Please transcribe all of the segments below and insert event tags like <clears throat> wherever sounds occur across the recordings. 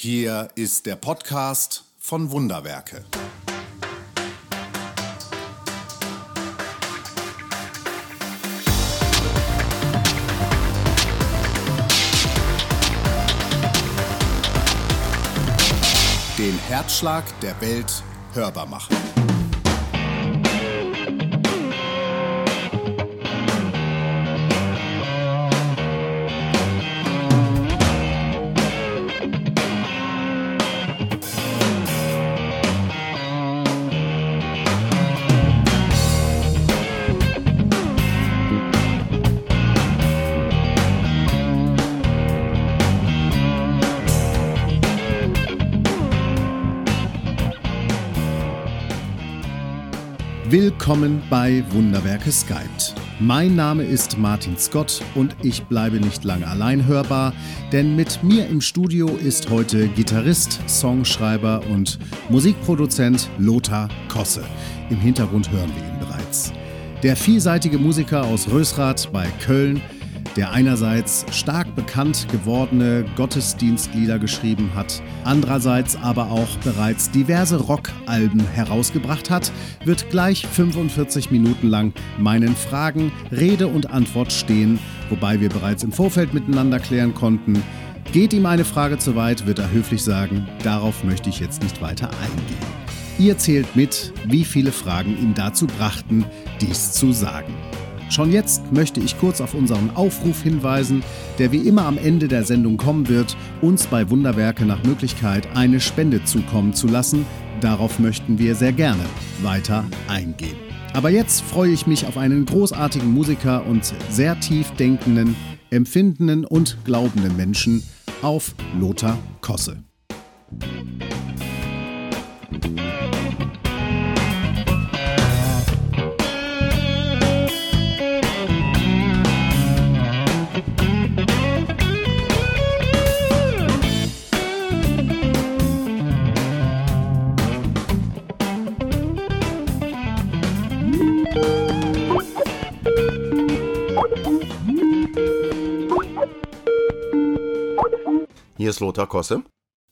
Hier ist der Podcast von Wunderwerke. Den Herzschlag der Welt hörbar machen. Willkommen bei Wunderwerke Skype. Mein Name ist Martin Scott und ich bleibe nicht lange allein hörbar, denn mit mir im Studio ist heute Gitarrist, Songschreiber und Musikproduzent Lothar Kosse. Im Hintergrund hören wir ihn bereits. Der vielseitige Musiker aus Rösrath bei Köln der einerseits stark bekannt gewordene Gottesdienstlieder geschrieben hat, andererseits aber auch bereits diverse Rockalben herausgebracht hat, wird gleich 45 Minuten lang meinen Fragen Rede und Antwort stehen, wobei wir bereits im Vorfeld miteinander klären konnten, Geht ihm eine Frage zu weit, wird er höflich sagen, darauf möchte ich jetzt nicht weiter eingehen. Ihr zählt mit, wie viele Fragen ihn dazu brachten, dies zu sagen. Schon jetzt möchte ich kurz auf unseren Aufruf hinweisen, der wie immer am Ende der Sendung kommen wird, uns bei Wunderwerke nach Möglichkeit eine Spende zukommen zu lassen. Darauf möchten wir sehr gerne weiter eingehen. Aber jetzt freue ich mich auf einen großartigen Musiker und sehr tief denkenden, empfindenden und glaubenden Menschen, auf Lothar Kosse. Hier ist Lothar Kosse.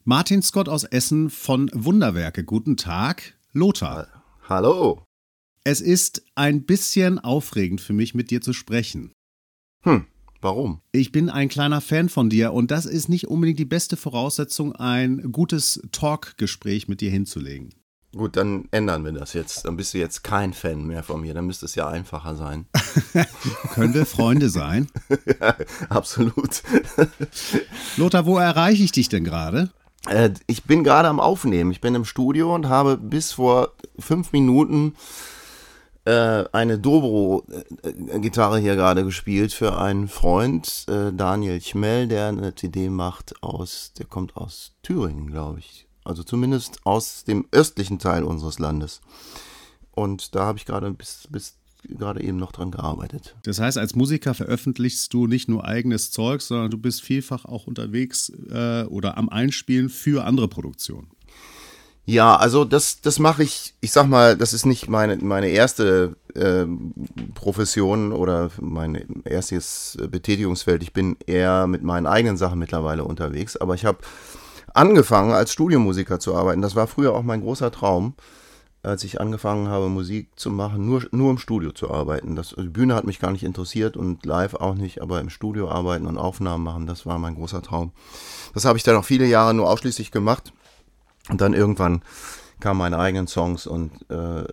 Martin Scott aus Essen von Wunderwerke. Guten Tag, Lothar. Hallo. Es ist ein bisschen aufregend für mich, mit dir zu sprechen. Hm, warum? Ich bin ein kleiner Fan von dir und das ist nicht unbedingt die beste Voraussetzung, ein gutes Talkgespräch mit dir hinzulegen. Gut, dann ändern wir das jetzt. Dann bist du jetzt kein Fan mehr von mir. Dann müsste es ja einfacher sein. <laughs> Können wir Freunde sein? <laughs> ja, absolut. <laughs> Lothar, wo erreiche ich dich denn gerade? Äh, ich bin gerade am Aufnehmen. Ich bin im Studio und habe bis vor fünf Minuten äh, eine Dobro-Gitarre hier gerade gespielt für einen Freund, äh, Daniel Chmell, der eine CD macht aus, der kommt aus Thüringen, glaube ich also zumindest aus dem östlichen Teil unseres Landes. Und da habe ich gerade bis, bis gerade eben noch dran gearbeitet. Das heißt, als Musiker veröffentlichst du nicht nur eigenes Zeug, sondern du bist vielfach auch unterwegs äh, oder am Einspielen für andere Produktionen. Ja, also das, das mache ich, ich sag mal, das ist nicht meine, meine erste äh, Profession oder mein erstes Betätigungsfeld. Ich bin eher mit meinen eigenen Sachen mittlerweile unterwegs, aber ich habe angefangen, als Studiomusiker zu arbeiten. Das war früher auch mein großer Traum, als ich angefangen habe, Musik zu machen, nur, nur im Studio zu arbeiten. Das, die Bühne hat mich gar nicht interessiert und live auch nicht, aber im Studio arbeiten und Aufnahmen machen, das war mein großer Traum. Das habe ich dann auch viele Jahre nur ausschließlich gemacht. Und dann irgendwann kamen meine eigenen Songs und äh,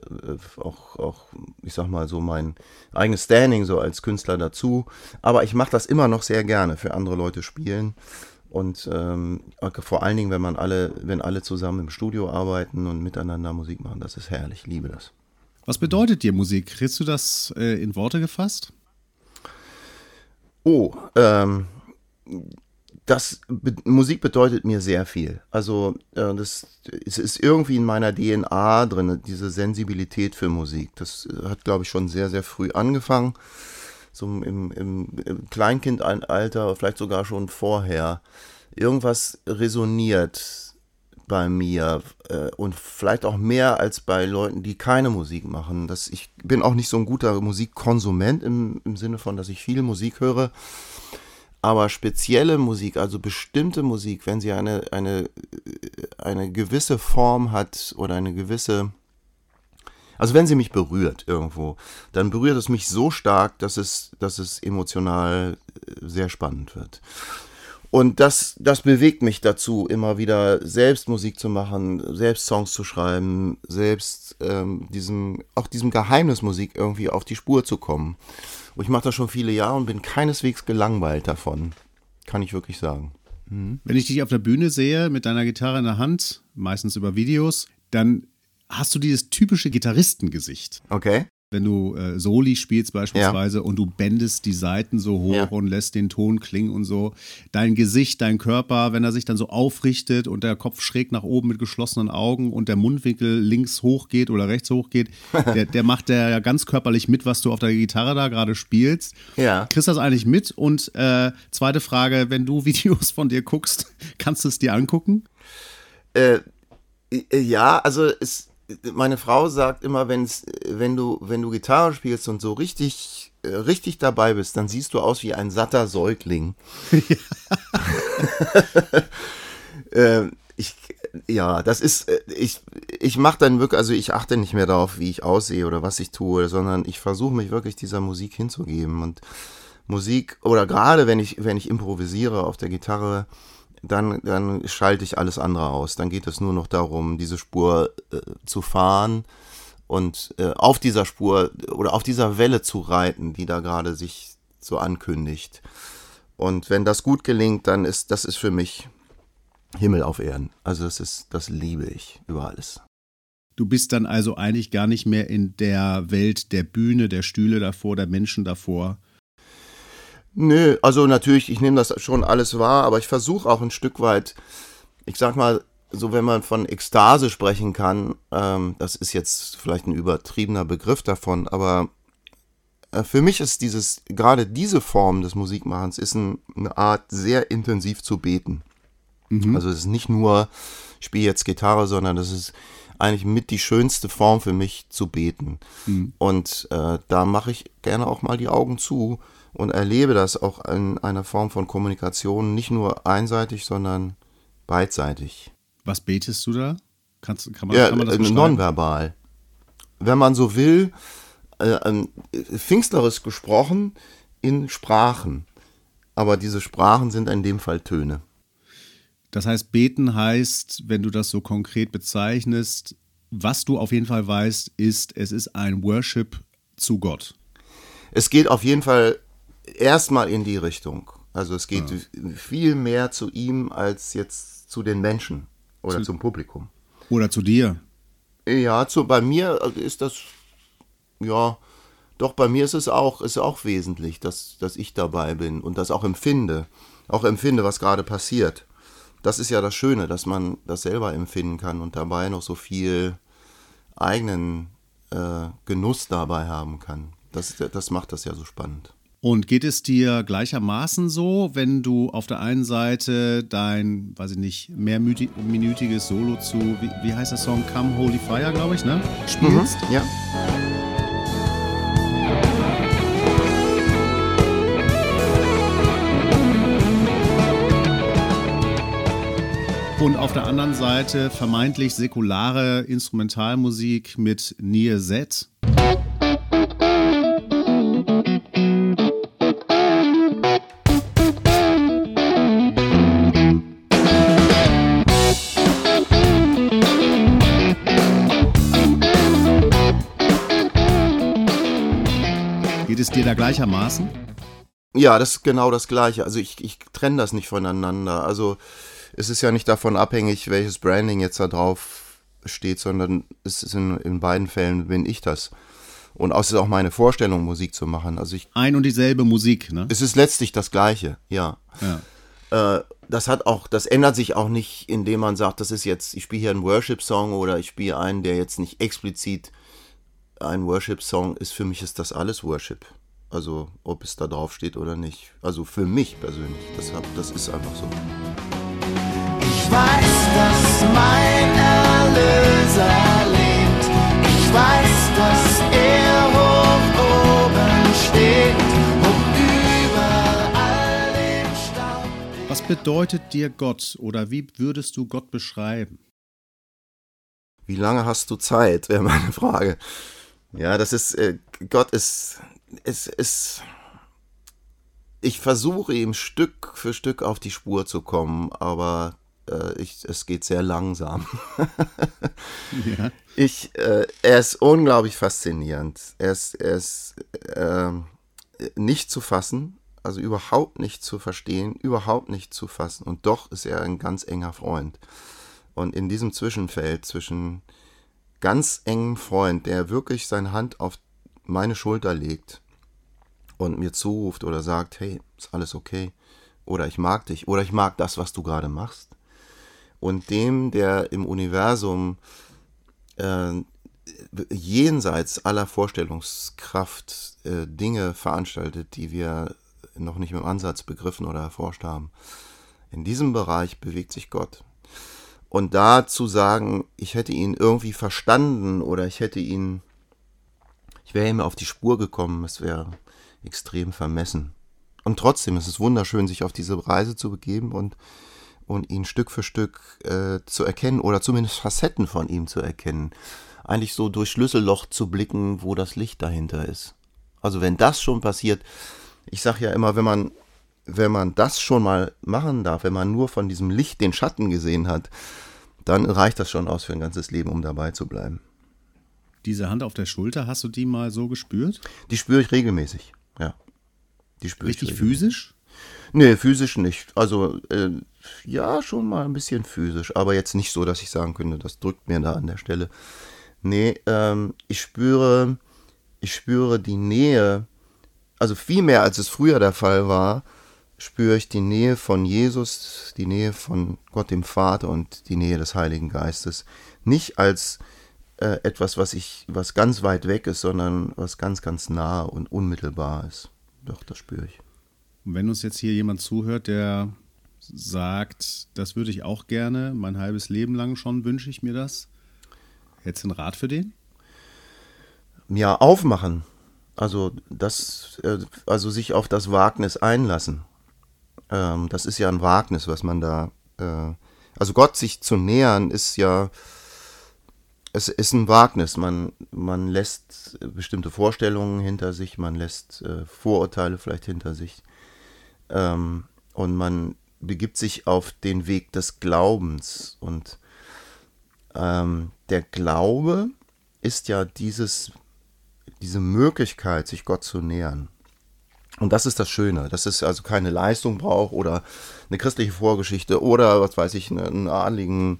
auch, auch, ich sag mal so, mein eigenes Standing so als Künstler dazu. Aber ich mache das immer noch sehr gerne, für andere Leute spielen. Und ähm, vor allen Dingen, wenn man alle, wenn alle zusammen im Studio arbeiten und miteinander Musik machen, das ist herrlich, ich liebe das. Was bedeutet dir Musik? Kriegst du das äh, in Worte gefasst? Oh, ähm, das be Musik bedeutet mir sehr viel. Also äh, das es ist irgendwie in meiner DNA drin, diese Sensibilität für Musik. Das hat, glaube ich, schon sehr, sehr früh angefangen so im, im, im Kleinkindalter, vielleicht sogar schon vorher, irgendwas resoniert bei mir äh, und vielleicht auch mehr als bei Leuten, die keine Musik machen. Das, ich bin auch nicht so ein guter Musikkonsument im, im Sinne von, dass ich viel Musik höre. Aber spezielle Musik, also bestimmte Musik, wenn sie eine, eine, eine gewisse Form hat oder eine gewisse, also wenn sie mich berührt irgendwo, dann berührt es mich so stark, dass es, dass es emotional äh, sehr spannend wird. Und das, das bewegt mich dazu, immer wieder selbst Musik zu machen, selbst Songs zu schreiben, selbst ähm, diesem, auch diesem Geheimnismusik irgendwie auf die Spur zu kommen. Und ich mache das schon viele Jahre und bin keineswegs gelangweilt davon. Kann ich wirklich sagen. Mhm. Wenn ich dich auf der Bühne sehe mit deiner Gitarre in der Hand, meistens über Videos, dann hast du dieses typische Gitarristengesicht. Okay wenn du äh, Soli spielst beispielsweise ja. und du bändest die Seiten so hoch ja. und lässt den Ton klingen und so. Dein Gesicht, dein Körper, wenn er sich dann so aufrichtet und der Kopf schräg nach oben mit geschlossenen Augen und der Mundwinkel links hoch geht oder rechts hoch geht, <laughs> der, der macht ja ganz körperlich mit, was du auf der Gitarre da gerade spielst. Ja. Kriegst das eigentlich mit? Und äh, zweite Frage, wenn du <laughs> Videos von dir guckst, kannst du es dir angucken? Äh, ja, also es meine Frau sagt immer, wenn's, wenn du, wenn du Gitarre spielst und so richtig, äh, richtig dabei bist, dann siehst du aus wie ein satter Säugling. <laughs> äh, ich, ja, das ist, äh, ich, ich mache dann wirklich, also ich achte nicht mehr darauf, wie ich aussehe oder was ich tue, sondern ich versuche mich wirklich dieser Musik hinzugeben und Musik, oder gerade wenn ich, wenn ich improvisiere auf der Gitarre, dann, dann schalte ich alles andere aus. Dann geht es nur noch darum, diese Spur äh, zu fahren und äh, auf dieser Spur oder auf dieser Welle zu reiten, die da gerade sich so ankündigt. Und wenn das gut gelingt, dann ist das ist für mich Himmel auf Erden. Also das ist, das liebe ich über alles. Du bist dann also eigentlich gar nicht mehr in der Welt der Bühne, der Stühle davor, der Menschen davor, Nö, also natürlich, ich nehme das schon alles wahr, aber ich versuche auch ein Stück weit, ich sag mal, so wenn man von Ekstase sprechen kann, ähm, das ist jetzt vielleicht ein übertriebener Begriff davon, aber äh, für mich ist dieses, gerade diese Form des Musikmachens ist ein, eine Art, sehr intensiv zu beten. Mhm. Also es ist nicht nur, ich spiele jetzt Gitarre, sondern das ist eigentlich mit die schönste Form für mich zu beten. Mhm. Und äh, da mache ich gerne auch mal die Augen zu und erlebe das auch in einer Form von Kommunikation, nicht nur einseitig, sondern beidseitig. Was betest du da? Kannst, kann man, ja, kann man das äh, nonverbal. Wenn man so will, äh, äh, Pfingstlerisch gesprochen in Sprachen. Aber diese Sprachen sind in dem Fall Töne. Das heißt, beten heißt, wenn du das so konkret bezeichnest, was du auf jeden Fall weißt, ist, es ist ein Worship zu Gott. Es geht auf jeden Fall erstmal in die Richtung. Also es geht ja. viel mehr zu ihm als jetzt zu den Menschen oder zu, zum Publikum. Oder zu dir. Ja, zu, bei mir ist das, ja, doch bei mir ist es auch, ist auch wesentlich, dass, dass ich dabei bin und das auch empfinde. Auch empfinde, was gerade passiert. Das ist ja das Schöne, dass man das selber empfinden kann und dabei noch so viel eigenen äh, Genuss dabei haben kann. Das, das macht das ja so spannend. Und geht es dir gleichermaßen so, wenn du auf der einen Seite dein, weiß ich nicht, mehrminütiges Solo zu, wie, wie heißt der Song, Come Holy Fire, glaube ich, ne? Spielst? Mhm, ja. Und auf der anderen Seite vermeintlich säkulare Instrumentalmusik mit Near Z. gleichermaßen? Ja, das ist genau das Gleiche. Also ich, ich trenne das nicht voneinander. Also es ist ja nicht davon abhängig, welches Branding jetzt da drauf steht, sondern es ist in, in beiden Fällen bin ich das. Und es ist auch meine Vorstellung, Musik zu machen. Also ich, Ein und dieselbe Musik, ne? Es ist letztlich das Gleiche, ja. ja. Äh, das hat auch, das ändert sich auch nicht, indem man sagt, das ist jetzt, ich spiele hier einen Worship-Song oder ich spiele einen, der jetzt nicht explizit ein Worship-Song ist, für mich ist das alles Worship. Also ob es da drauf steht oder nicht. Also für mich persönlich, das, das ist einfach so. Ich weiß, dass mein Erlöser lebt. Ich weiß, dass er hoch oben steht und über dem bedeutet dir Gott oder wie würdest du Gott beschreiben? Wie lange hast du Zeit, wäre meine Frage. Ja, das ist, äh, Gott ist, ist, ist, ich versuche ihm Stück für Stück auf die Spur zu kommen, aber äh, ich, es geht sehr langsam. <laughs> ja. Ich, äh, er ist unglaublich faszinierend. Er ist, er ist äh, nicht zu fassen, also überhaupt nicht zu verstehen, überhaupt nicht zu fassen. Und doch ist er ein ganz enger Freund. Und in diesem Zwischenfeld zwischen ganz engem Freund, der wirklich seine Hand auf meine Schulter legt und mir zuruft oder sagt, hey, ist alles okay, oder ich mag dich, oder ich mag das, was du gerade machst, und dem, der im Universum äh, jenseits aller Vorstellungskraft äh, Dinge veranstaltet, die wir noch nicht im Ansatz begriffen oder erforscht haben. In diesem Bereich bewegt sich Gott. Und da zu sagen, ich hätte ihn irgendwie verstanden oder ich hätte ihn, ich wäre ihm auf die Spur gekommen, es wäre extrem vermessen. Und trotzdem ist es wunderschön, sich auf diese Reise zu begeben und, und ihn Stück für Stück äh, zu erkennen oder zumindest Facetten von ihm zu erkennen. Eigentlich so durch Schlüsselloch zu blicken, wo das Licht dahinter ist. Also wenn das schon passiert, ich sage ja immer, wenn man wenn man das schon mal machen darf, wenn man nur von diesem Licht den Schatten gesehen hat, dann reicht das schon aus für ein ganzes Leben, um dabei zu bleiben. Diese Hand auf der Schulter, hast du die mal so gespürt? Die spüre ich regelmäßig. Die Richtig ich physisch? Nee, physisch nicht. Also, äh, ja, schon mal ein bisschen physisch, aber jetzt nicht so, dass ich sagen könnte, das drückt mir da an der Stelle. Nee, ähm, ich spüre, ich spüre die Nähe, also viel mehr als es früher der Fall war, spüre ich die Nähe von Jesus, die Nähe von Gott dem Vater und die Nähe des Heiligen Geistes. Nicht als äh, etwas, was ich, was ganz weit weg ist, sondern was ganz, ganz nah und unmittelbar ist. Doch, das spüre ich. Und wenn uns jetzt hier jemand zuhört, der sagt, das würde ich auch gerne, mein halbes Leben lang schon wünsche ich mir das. Hättest du einen Rat für den? Ja, aufmachen. Also das, äh, also sich auf das Wagnis einlassen. Ähm, das ist ja ein Wagnis, was man da. Äh, also Gott sich zu nähern, ist ja. Es ist ein Wagnis. Man, man lässt bestimmte Vorstellungen hinter sich, man lässt äh, Vorurteile vielleicht hinter sich. Ähm, und man begibt sich auf den Weg des Glaubens. Und ähm, der Glaube ist ja dieses, diese Möglichkeit, sich Gott zu nähern. Und das ist das Schöne, dass es also keine Leistung braucht oder eine christliche Vorgeschichte oder, was weiß ich, einen adligen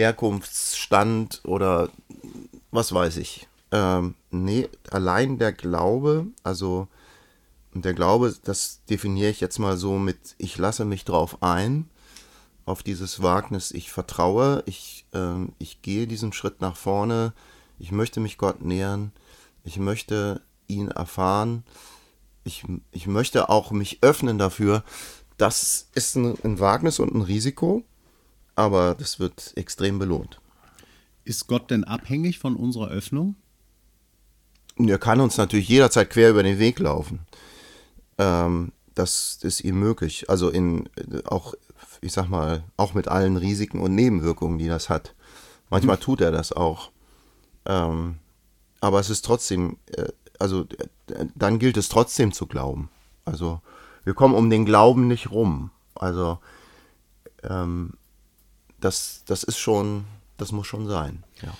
Herkunftsstand oder was weiß ich. Ähm, nee, allein der Glaube, also der Glaube, das definiere ich jetzt mal so mit, ich lasse mich drauf ein, auf dieses Wagnis, ich vertraue, ich, äh, ich gehe diesen Schritt nach vorne, ich möchte mich Gott nähern, ich möchte ihn erfahren ich, ich möchte auch mich öffnen dafür. Das ist ein, ein Wagnis und ein Risiko, aber das wird extrem belohnt. Ist Gott denn abhängig von unserer Öffnung? Er kann uns natürlich jederzeit quer über den Weg laufen. Ähm, das ist ihm möglich. Also in auch, ich sag mal, auch mit allen Risiken und Nebenwirkungen, die das hat. Manchmal hm. tut er das auch. Ähm, aber es ist trotzdem äh, also dann gilt es trotzdem zu glauben. Also wir kommen um den Glauben nicht rum. Also ähm, das, das ist schon, das muss schon sein. Ja.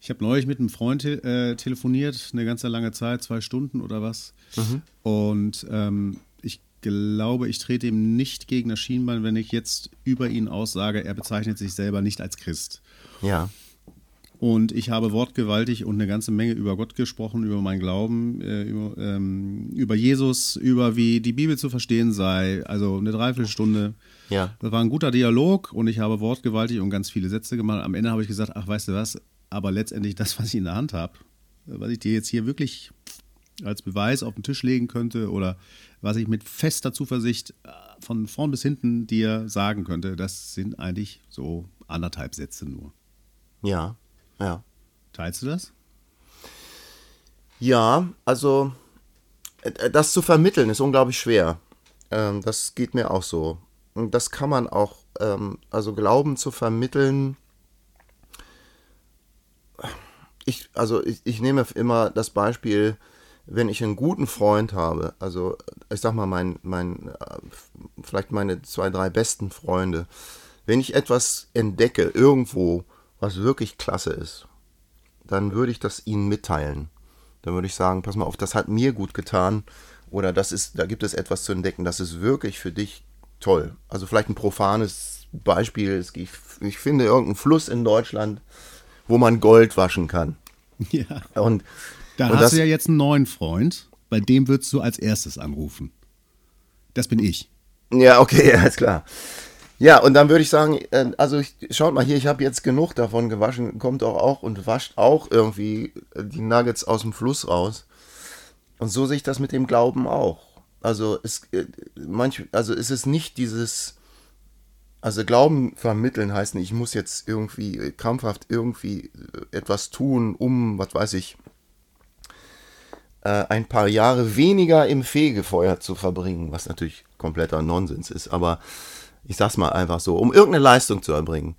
Ich habe neulich mit einem Freund äh, telefoniert, eine ganze lange Zeit, zwei Stunden oder was. Mhm. Und ähm, ich glaube, ich trete ihm nicht gegen das Schienbein, wenn ich jetzt über ihn aussage, er bezeichnet sich selber nicht als Christ. Ja. Und ich habe wortgewaltig und eine ganze Menge über Gott gesprochen, über meinen Glauben, äh, über, ähm, über, Jesus, über wie die Bibel zu verstehen sei. Also eine Dreiviertelstunde. Ja. Das war ein guter Dialog und ich habe wortgewaltig und ganz viele Sätze gemacht. Am Ende habe ich gesagt, ach, weißt du was, aber letztendlich das, was ich in der Hand habe, was ich dir jetzt hier wirklich als Beweis auf den Tisch legen könnte oder was ich mit fester Zuversicht äh, von vorn bis hinten dir sagen könnte, das sind eigentlich so anderthalb Sätze nur. Ja. Ja. Teilst du das? Ja, also äh, das zu vermitteln ist unglaublich schwer. Ähm, das geht mir auch so. Und das kann man auch, ähm, also Glauben zu vermitteln. Ich, also ich, ich nehme immer das Beispiel, wenn ich einen guten Freund habe, also ich sag mal, mein, mein, äh, vielleicht meine zwei, drei besten Freunde, wenn ich etwas entdecke irgendwo, was wirklich klasse ist, dann würde ich das ihnen mitteilen. Dann würde ich sagen, pass mal auf, das hat mir gut getan oder das ist, da gibt es etwas zu entdecken, das ist wirklich für dich toll. Also vielleicht ein profanes Beispiel, ich, ich finde irgendeinen Fluss in Deutschland, wo man Gold waschen kann. <laughs> Ja. Und Da Und hast das- du ja jetzt einen neuen Freund, bei dem würdest du als erstes anrufen. Das bin ich. Ja, okay, <laughs> alles klar. Ja, und dann würde ich sagen, äh, also ich, schaut mal hier, ich habe jetzt genug davon gewaschen, kommt auch auch und wascht auch irgendwie die Nuggets aus dem Fluss raus. Und so sehe ich das mit dem Glauben auch. Also es, äh, manch, also es ist nicht dieses, also Glauben vermitteln heißt nicht, ich muss jetzt irgendwie krampfhaft irgendwie äh, etwas tun, um, was weiß ich, ein paar Jahre weniger im Fegefeuer zu verbringen, was natürlich kompletter Nonsens ist, aber ich sag's mal einfach so, um irgendeine Leistung zu erbringen.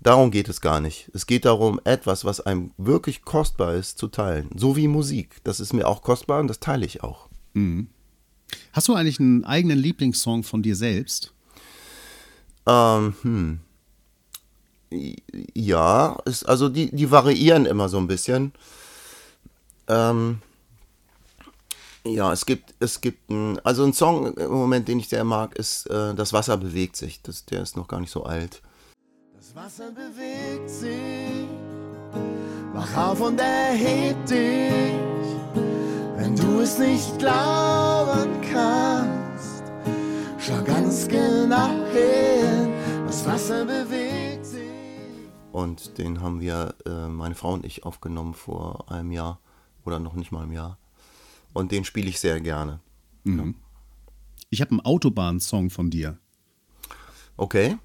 Darum geht es gar nicht. Es geht darum, etwas, was einem wirklich kostbar ist, zu teilen. So wie Musik. Das ist mir auch kostbar und das teile ich auch. Hast du eigentlich einen eigenen Lieblingssong von dir selbst? Ähm, hm. Ja, ist, also die, die variieren immer so ein bisschen. Ähm, ja, es gibt, es gibt ein, also ein Song im Moment, den ich sehr mag, ist äh, Das Wasser bewegt sich. Das, der ist noch gar nicht so alt. Das Wasser bewegt sich, wach auf und erheb dich. Wenn du es nicht glauben kannst, schau ganz genau hin. Das Wasser bewegt sich. Und den haben wir, äh, meine Frau und ich, aufgenommen vor einem Jahr oder noch nicht mal einem Jahr. Und den spiele ich sehr gerne. Ich habe einen Autobahn-Song von dir. Okay.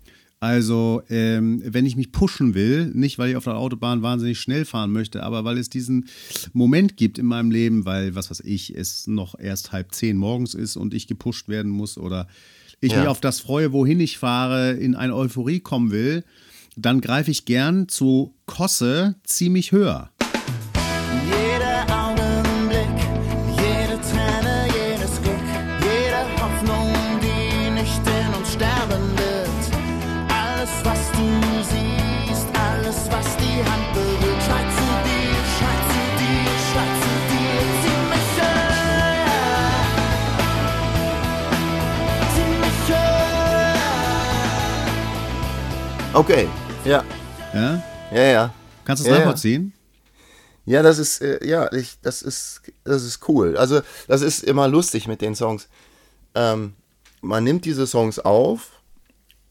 Also, ähm, wenn ich mich pushen will, nicht weil ich auf der Autobahn wahnsinnig schnell fahren möchte, aber weil es diesen Moment gibt in meinem Leben, weil, was weiß ich, es noch erst halb zehn morgens ist und ich gepusht werden muss oder ich Ja. mich auf das freue, wohin ich fahre, in eine Euphorie kommen will, dann greife ich gern zu Kosse ziemlich höher. Okay. Ja. Ja? Ja, ja. Kannst du es Ja, ja. nachvollziehen? Ja, das ist, äh, ja, ich, das ist, das ist cool. Also, das ist immer lustig mit den Songs. Ähm, man nimmt diese Songs auf,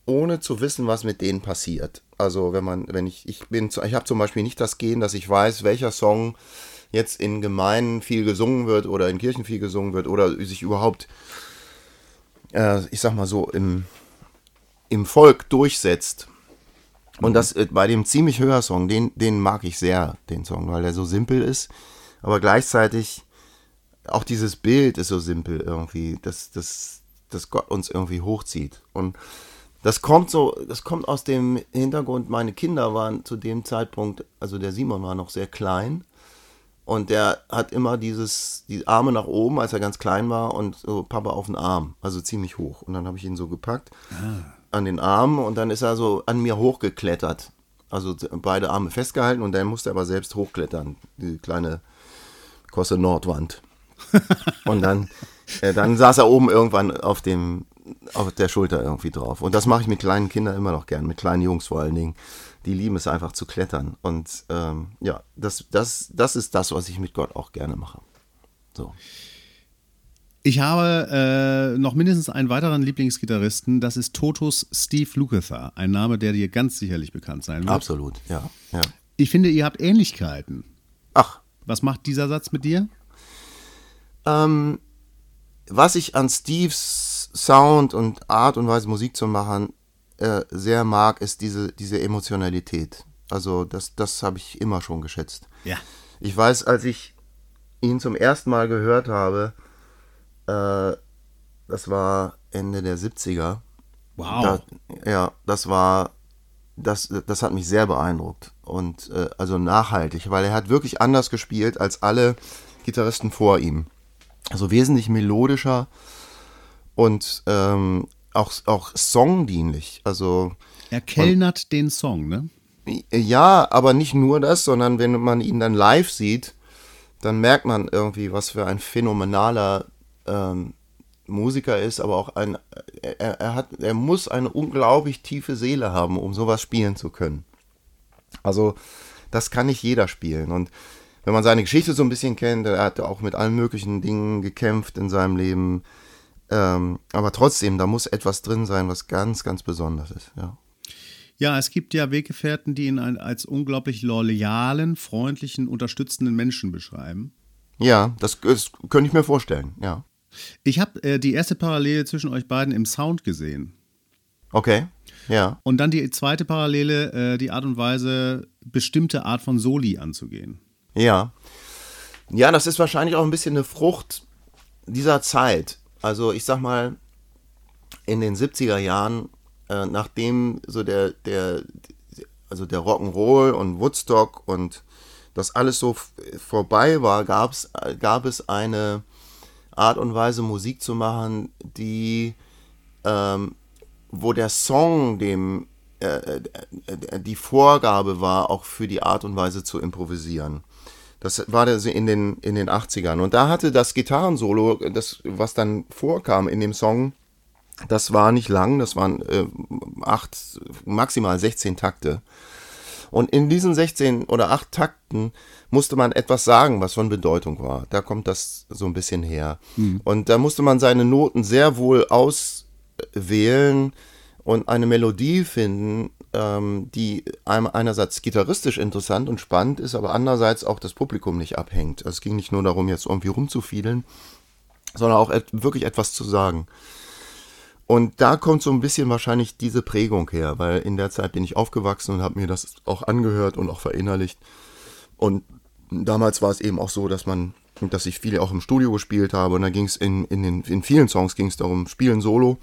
ohne zu wissen, was mit denen passiert. Also, wenn man, wenn ich, ich bin, ich habe zum Beispiel nicht das Gehen, dass ich weiß, welcher Song jetzt in Gemeinden viel gesungen wird oder in Kirchen viel gesungen wird oder sich überhaupt, äh, ich sag mal so, im, im Volk durchsetzt. Und das äh, bei dem ziemlich höher Song, den, den mag ich sehr, den Song, weil der so simpel ist, aber gleichzeitig auch dieses Bild ist so simpel irgendwie, dass, dass, dass Gott uns irgendwie hochzieht. Und das kommt so, das kommt aus dem Hintergrund, meine Kinder waren zu dem Zeitpunkt, also der Simon war noch sehr klein und der hat immer dieses, die Arme nach oben, als er ganz klein war und so Papa auf den Arm, also ziemlich hoch. Und dann habe ich ihn so gepackt an den Armen und dann ist er so an mir hochgeklettert. Also beide Arme festgehalten und dann musste er aber selbst hochklettern, die kleine Kosse Nordwand. <laughs> und dann, äh, dann saß er oben irgendwann auf dem auf der Schulter irgendwie drauf. Und das mache ich mit kleinen Kindern immer noch gern, mit kleinen Jungs vor allen Dingen. Die lieben es einfach zu klettern. Und ähm, ja, das, das, das ist das, was ich mit Gott auch gerne mache. So. Ich habe äh, noch mindestens einen weiteren Lieblingsgitarristen, das ist Totos Steve Lukather, ein Name, der dir ganz sicherlich bekannt sein wird. Absolut, ja. ja. Ich finde, ihr habt Ähnlichkeiten. Ach, Was macht dieser Satz mit dir? Ähm, was ich an Steves Sound und Art und Weise Musik zu machen äh, sehr mag, ist diese, diese Emotionalität. Also das, das habe ich immer schon geschätzt. Ja. Ich weiß, als ich ihn zum ersten Mal gehört habe, äh, das war Ende der 70er, Wow. Da, ja, das war, das, das hat mich sehr beeindruckt und äh, also nachhaltig, weil er hat wirklich anders gespielt als alle Gitarristen vor ihm. Also wesentlich melodischer und ähm, auch, auch songdienlich. Also er kellnert den Song, ne? ja, aber nicht nur das, sondern wenn man ihn dann live sieht, dann merkt man irgendwie, was für ein phänomenaler ähm, Musiker ist, aber auch ein, er, er, hat, er muss eine unglaublich tiefe Seele haben, um sowas spielen zu können. Also, das kann nicht jeder spielen. Und wenn man seine Geschichte so ein bisschen kennt, er hat auch mit allen möglichen Dingen gekämpft in seinem Leben. Ähm, aber trotzdem, da muss etwas drin sein, was ganz, ganz besonders ist, ja. Ja, es gibt ja Weggefährten, die ihn als unglaublich loyalen, freundlichen, unterstützenden Menschen beschreiben. Ja, das, das könnte ich mir vorstellen, ja. Ich habe äh, die erste Parallele zwischen euch beiden im Sound gesehen. Okay, ja. Und dann die zweite Parallele, äh, die Art und Weise, bestimmte Art von Soli anzugehen. Ja. Ja, das ist wahrscheinlich auch ein bisschen eine Frucht dieser Zeit. Also ich sag mal, in den 70er Jahren, äh, nachdem so der, der, also der Rock'n'Roll und Woodstock und das alles so vorbei war, gab's, gab es eine Art und Weise, Musik zu machen, die, ähm, wo der Song dem äh, äh, die Vorgabe war, auch für die Art und Weise zu improvisieren. Das war in den, in den 80ern. Und da hatte das Gitarrensolo, das, was dann vorkam in dem Song, das war nicht lang, das waren äh, acht, maximal 16 Takte. Und in diesen 16 oder 8 Takten musste man etwas sagen, was von Bedeutung war. Da kommt das so ein bisschen her. Mhm. Und da musste man seine Noten sehr wohl auswählen und eine Melodie finden, ähm, die einerseits gitarristisch interessant und spannend ist, aber andererseits auch das Publikum nicht abhängt. Also es ging nicht nur darum, jetzt irgendwie rumzufiedeln, sondern auch et wirklich etwas zu sagen. Und da kommt so ein bisschen wahrscheinlich diese Prägung her, weil in der Zeit bin ich aufgewachsen und habe mir das auch angehört und auch verinnerlicht. Und damals war es eben auch so, dass man, dass ich viel auch im Studio gespielt habe und da ging es in, in, den, in vielen Songs ging es darum, spielen Solo.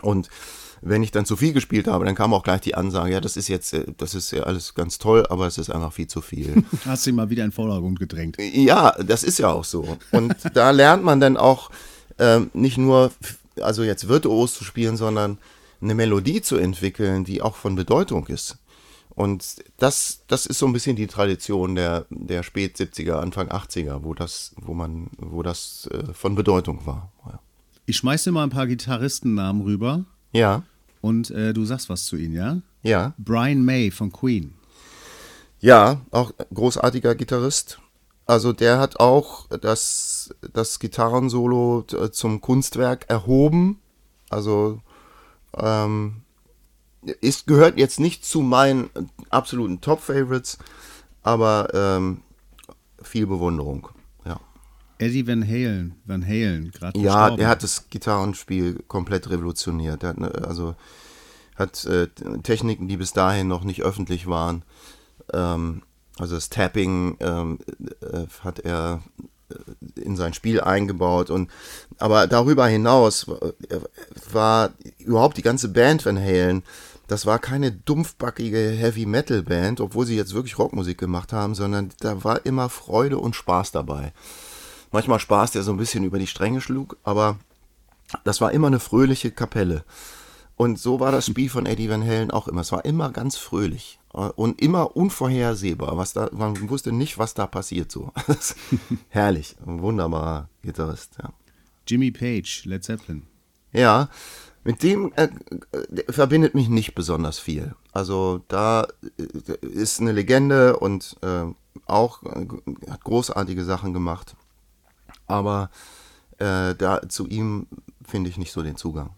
Und wenn ich dann zu viel gespielt habe, dann kam auch gleich die Ansage, ja, das ist jetzt, äh, das ist ja alles ganz toll, aber es ist einfach viel zu viel. <laughs> Hast du mal wieder in Vordergrund gedrängt. Ja, das ist ja auch so. Und da lernt man dann auch ähm, nicht nur, also jetzt virtuos zu spielen, sondern eine Melodie zu entwickeln, die auch von Bedeutung ist. Und das, das ist so ein bisschen die Tradition der, der Spät 70er, Anfang 80er, wo das, wo man, wo das äh, von Bedeutung war. Ja. Ich schmeiß dir mal ein paar Gitarristennamen rüber. Ja. Und äh, du sagst was zu ihnen, ja? Ja. Brian May von Queen. Ja, auch großartiger Gitarrist. Also der hat auch das, das Gitarrensolo zum Kunstwerk erhoben. Also ähm, ist, gehört jetzt nicht zu meinen absoluten Top-Favorites, aber ähm, viel Bewunderung. Ja. Eddie Van Halen, Van Halen, gerade Ja, der hat das Gitarrenspiel komplett revolutioniert. Der hat, ne, also hat äh, Techniken, die bis dahin noch nicht öffentlich waren. Ähm, also das Tapping ähm, äh, hat er äh, in sein Spiel eingebaut und aber darüber hinaus äh, war überhaupt die ganze Band Van Halen das war keine dumpfbackige Heavy Metal Band, obwohl sie jetzt wirklich Rockmusik gemacht haben, sondern da war immer Freude und Spaß dabei. Manchmal Spaß, der so ein bisschen über die Stränge schlug, aber das war immer eine fröhliche Kapelle. Und so war das Spiel von Eddie Van Halen auch immer. Es war immer ganz fröhlich und immer unvorhersehbar. Was da, man wusste nicht, was da passiert. So. <laughs> Herrlich, ein wunderbarer Gitarrist. Ja. Jimmy Page, Led Zeppelin. Ja, mit dem äh, äh, verbindet mich nicht besonders viel. Also da äh, ist eine Legende und äh, auch äh, hat großartige Sachen gemacht. Aber äh, da zu ihm finde ich nicht so den Zugang.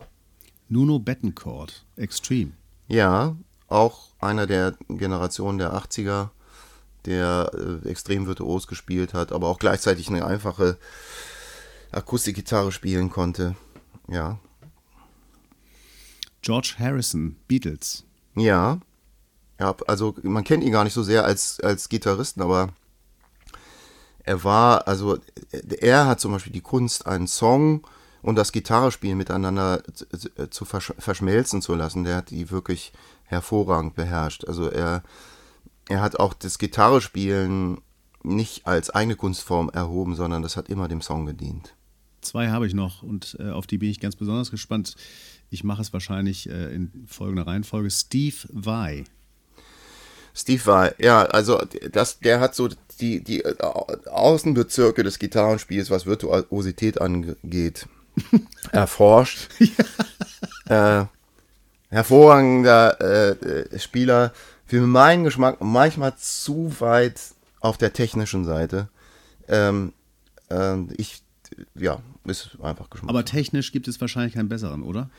Nuno Bettencourt, Extreme. Ja, auch einer der Generationen der 80er, der extrem virtuos gespielt hat, aber auch gleichzeitig eine einfache Akustikgitarre spielen konnte. Ja, George Harrison, Beatles. Ja. Ja, also man kennt ihn gar nicht so sehr als, als Gitarristen, aber er war, also er hat zum Beispiel die Kunst, einen Song und das Gitarrespielen miteinander zu, zu versch verschmelzen zu lassen, der hat die wirklich hervorragend beherrscht. Also er, er hat auch das Gitarrespielen nicht als eigene Kunstform erhoben, sondern das hat immer dem Song gedient. Zwei habe ich noch und äh, auf die bin ich ganz besonders gespannt. Ich mache es wahrscheinlich äh, in folgender Reihenfolge. Steve Vai. Steve Vai, ja, also das, der hat so die, die äh, Außenbezirke des Gitarrenspiels, was Virtuosität angeht, <laughs> erforscht. <laughs> ja. äh, hervorragender äh, Spieler, für meinen Geschmack manchmal zu weit auf der technischen Seite. Ähm, äh, ich, ja, ist einfach Geschmack. Aber technisch gibt es wahrscheinlich keinen besseren, oder?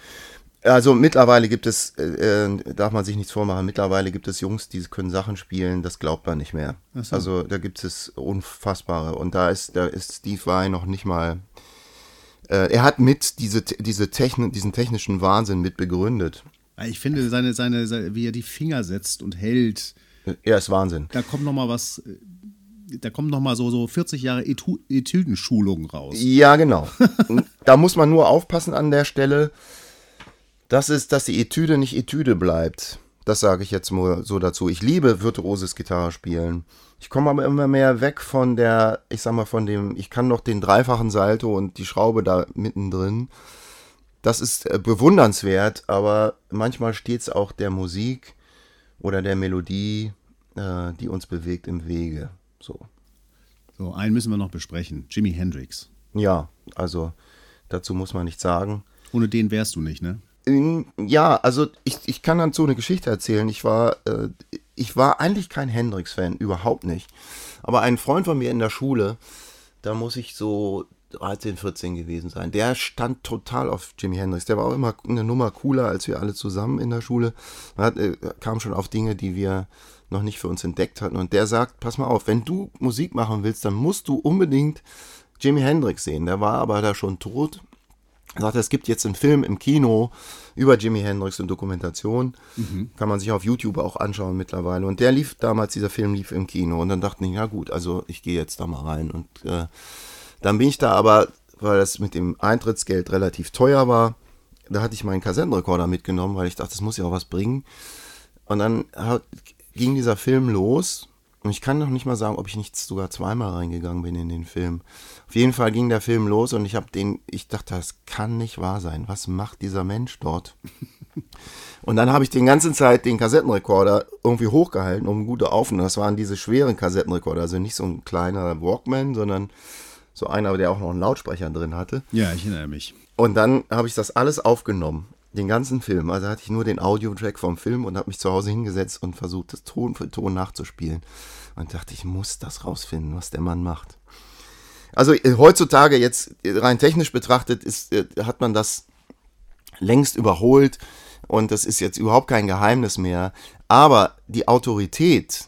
Also mittlerweile gibt es, äh, äh, darf man sich nichts vormachen, mittlerweile gibt es Jungs, die können Sachen spielen, das glaubt man nicht mehr. So. Also da gibt es Unfassbare. Und da ist, da ist Steve Vai noch nicht mal. Äh, er hat mit diese, diese Techn diesen technischen Wahnsinn mit begründet. Ich finde, seine, seine, seine, wie er die Finger setzt und hält. Er ist Wahnsinn. Da kommt noch mal was äh, da kommen noch mal so, so 40 Jahre Etu Etüdenschulung raus. Ja, genau. da muss man nur aufpassen an der Stelle, dass, es, dass die Etüde nicht Etüde bleibt. Das sage ich jetzt nur so dazu. Ich liebe virtuoses Gitarrespielen. Ich komme aber immer mehr weg von der, ich sag mal, von dem, ich kann noch den dreifachen Salto und die Schraube da mittendrin. Das ist äh, bewundernswert, aber manchmal steht es auch der Musik oder der Melodie, äh, die uns bewegt, im Wege. So. So, einen müssen wir noch besprechen. Jimi Hendrix. Ja, also dazu muss man nichts sagen. Ohne den wärst du nicht, ne? Ja, also ich, ich kann dann so eine Geschichte erzählen. Ich war, äh, ich war eigentlich kein Hendrix-Fan, überhaupt nicht. Aber ein Freund von mir in der Schule, da muss ich so 13, 14 gewesen sein, der stand total auf Jimi Hendrix. Der war auch immer eine Nummer cooler als wir alle zusammen in der Schule. Er äh, kam schon auf Dinge, die wir noch nicht für uns entdeckt hatten. Und der sagt, pass mal auf, wenn du Musik machen willst, dann musst du unbedingt Jimi Hendrix sehen. Der war aber da schon tot. Er sagt, es gibt jetzt einen Film im Kino über Jimi Hendrix und Dokumentation. Mhm. Kann man sich auf YouTube auch anschauen mittlerweile. Und der lief damals, dieser Film lief im Kino. Und dann dachte ich, ja gut, also ich gehe jetzt da mal rein. Und äh, dann bin ich da aber, weil das mit dem Eintrittsgeld relativ teuer war, da hatte ich meinen Kassettenrekorder mitgenommen, weil ich dachte, das muss ja auch was bringen. Und dann hat, ging dieser Film los. Und ich kann noch nicht mal sagen, ob ich nicht sogar zweimal reingegangen bin in den Film. Auf jeden Fall ging der Film los und ich habe den, ich dachte, das kann nicht wahr sein. Was macht dieser Mensch dort? <laughs> und dann habe ich die ganze Zeit den Kassettenrekorder irgendwie hochgehalten, um gute Aufnahmen. Das waren diese schweren Kassettenrekorder, also nicht so ein kleiner Walkman, sondern so einer, der auch noch einen Lautsprecher drin hatte. Ja, ich erinnere mich. Und dann habe ich das alles aufgenommen den ganzen Film. Also hatte ich nur den Audiotrack vom Film und habe mich zu Hause hingesetzt und versucht, das Ton für Ton nachzuspielen. Und dachte, ich muss das rausfinden, was der Mann macht. Also äh, heutzutage jetzt rein technisch betrachtet ist, äh, hat man das längst überholt und das ist jetzt überhaupt kein Geheimnis mehr. Aber die Autorität,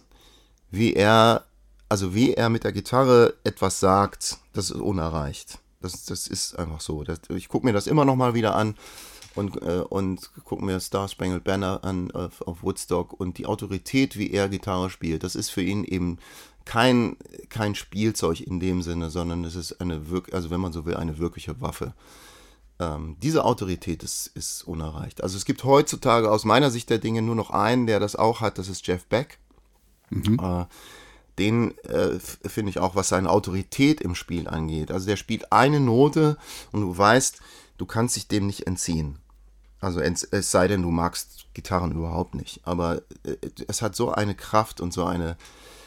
wie er, also wie er mit der Gitarre etwas sagt, das ist unerreicht. Das, das ist einfach so. Das, ich gucke mir das immer noch mal wieder an und, äh, und gucken mir Star Spangled Banner an auf, auf, Woodstock und die Autorität, wie er Gitarre spielt, das ist für ihn eben kein, kein Spielzeug in dem Sinne, sondern es ist eine wirklich, also wenn man so will, eine wirkliche Waffe. Ähm, diese Autorität ist, ist unerreicht. Also es gibt heutzutage aus meiner Sicht der Dinge nur noch einen, der das auch hat, das ist Jeff Beck. Mhm. Äh, den äh, finde ich auch, was seine Autorität im Spiel angeht. Also der spielt eine Note und du weißt, du kannst dich dem nicht entziehen. Also es, es sei denn, du magst Gitarren überhaupt nicht. Aber äh, es hat so eine Kraft und so eine,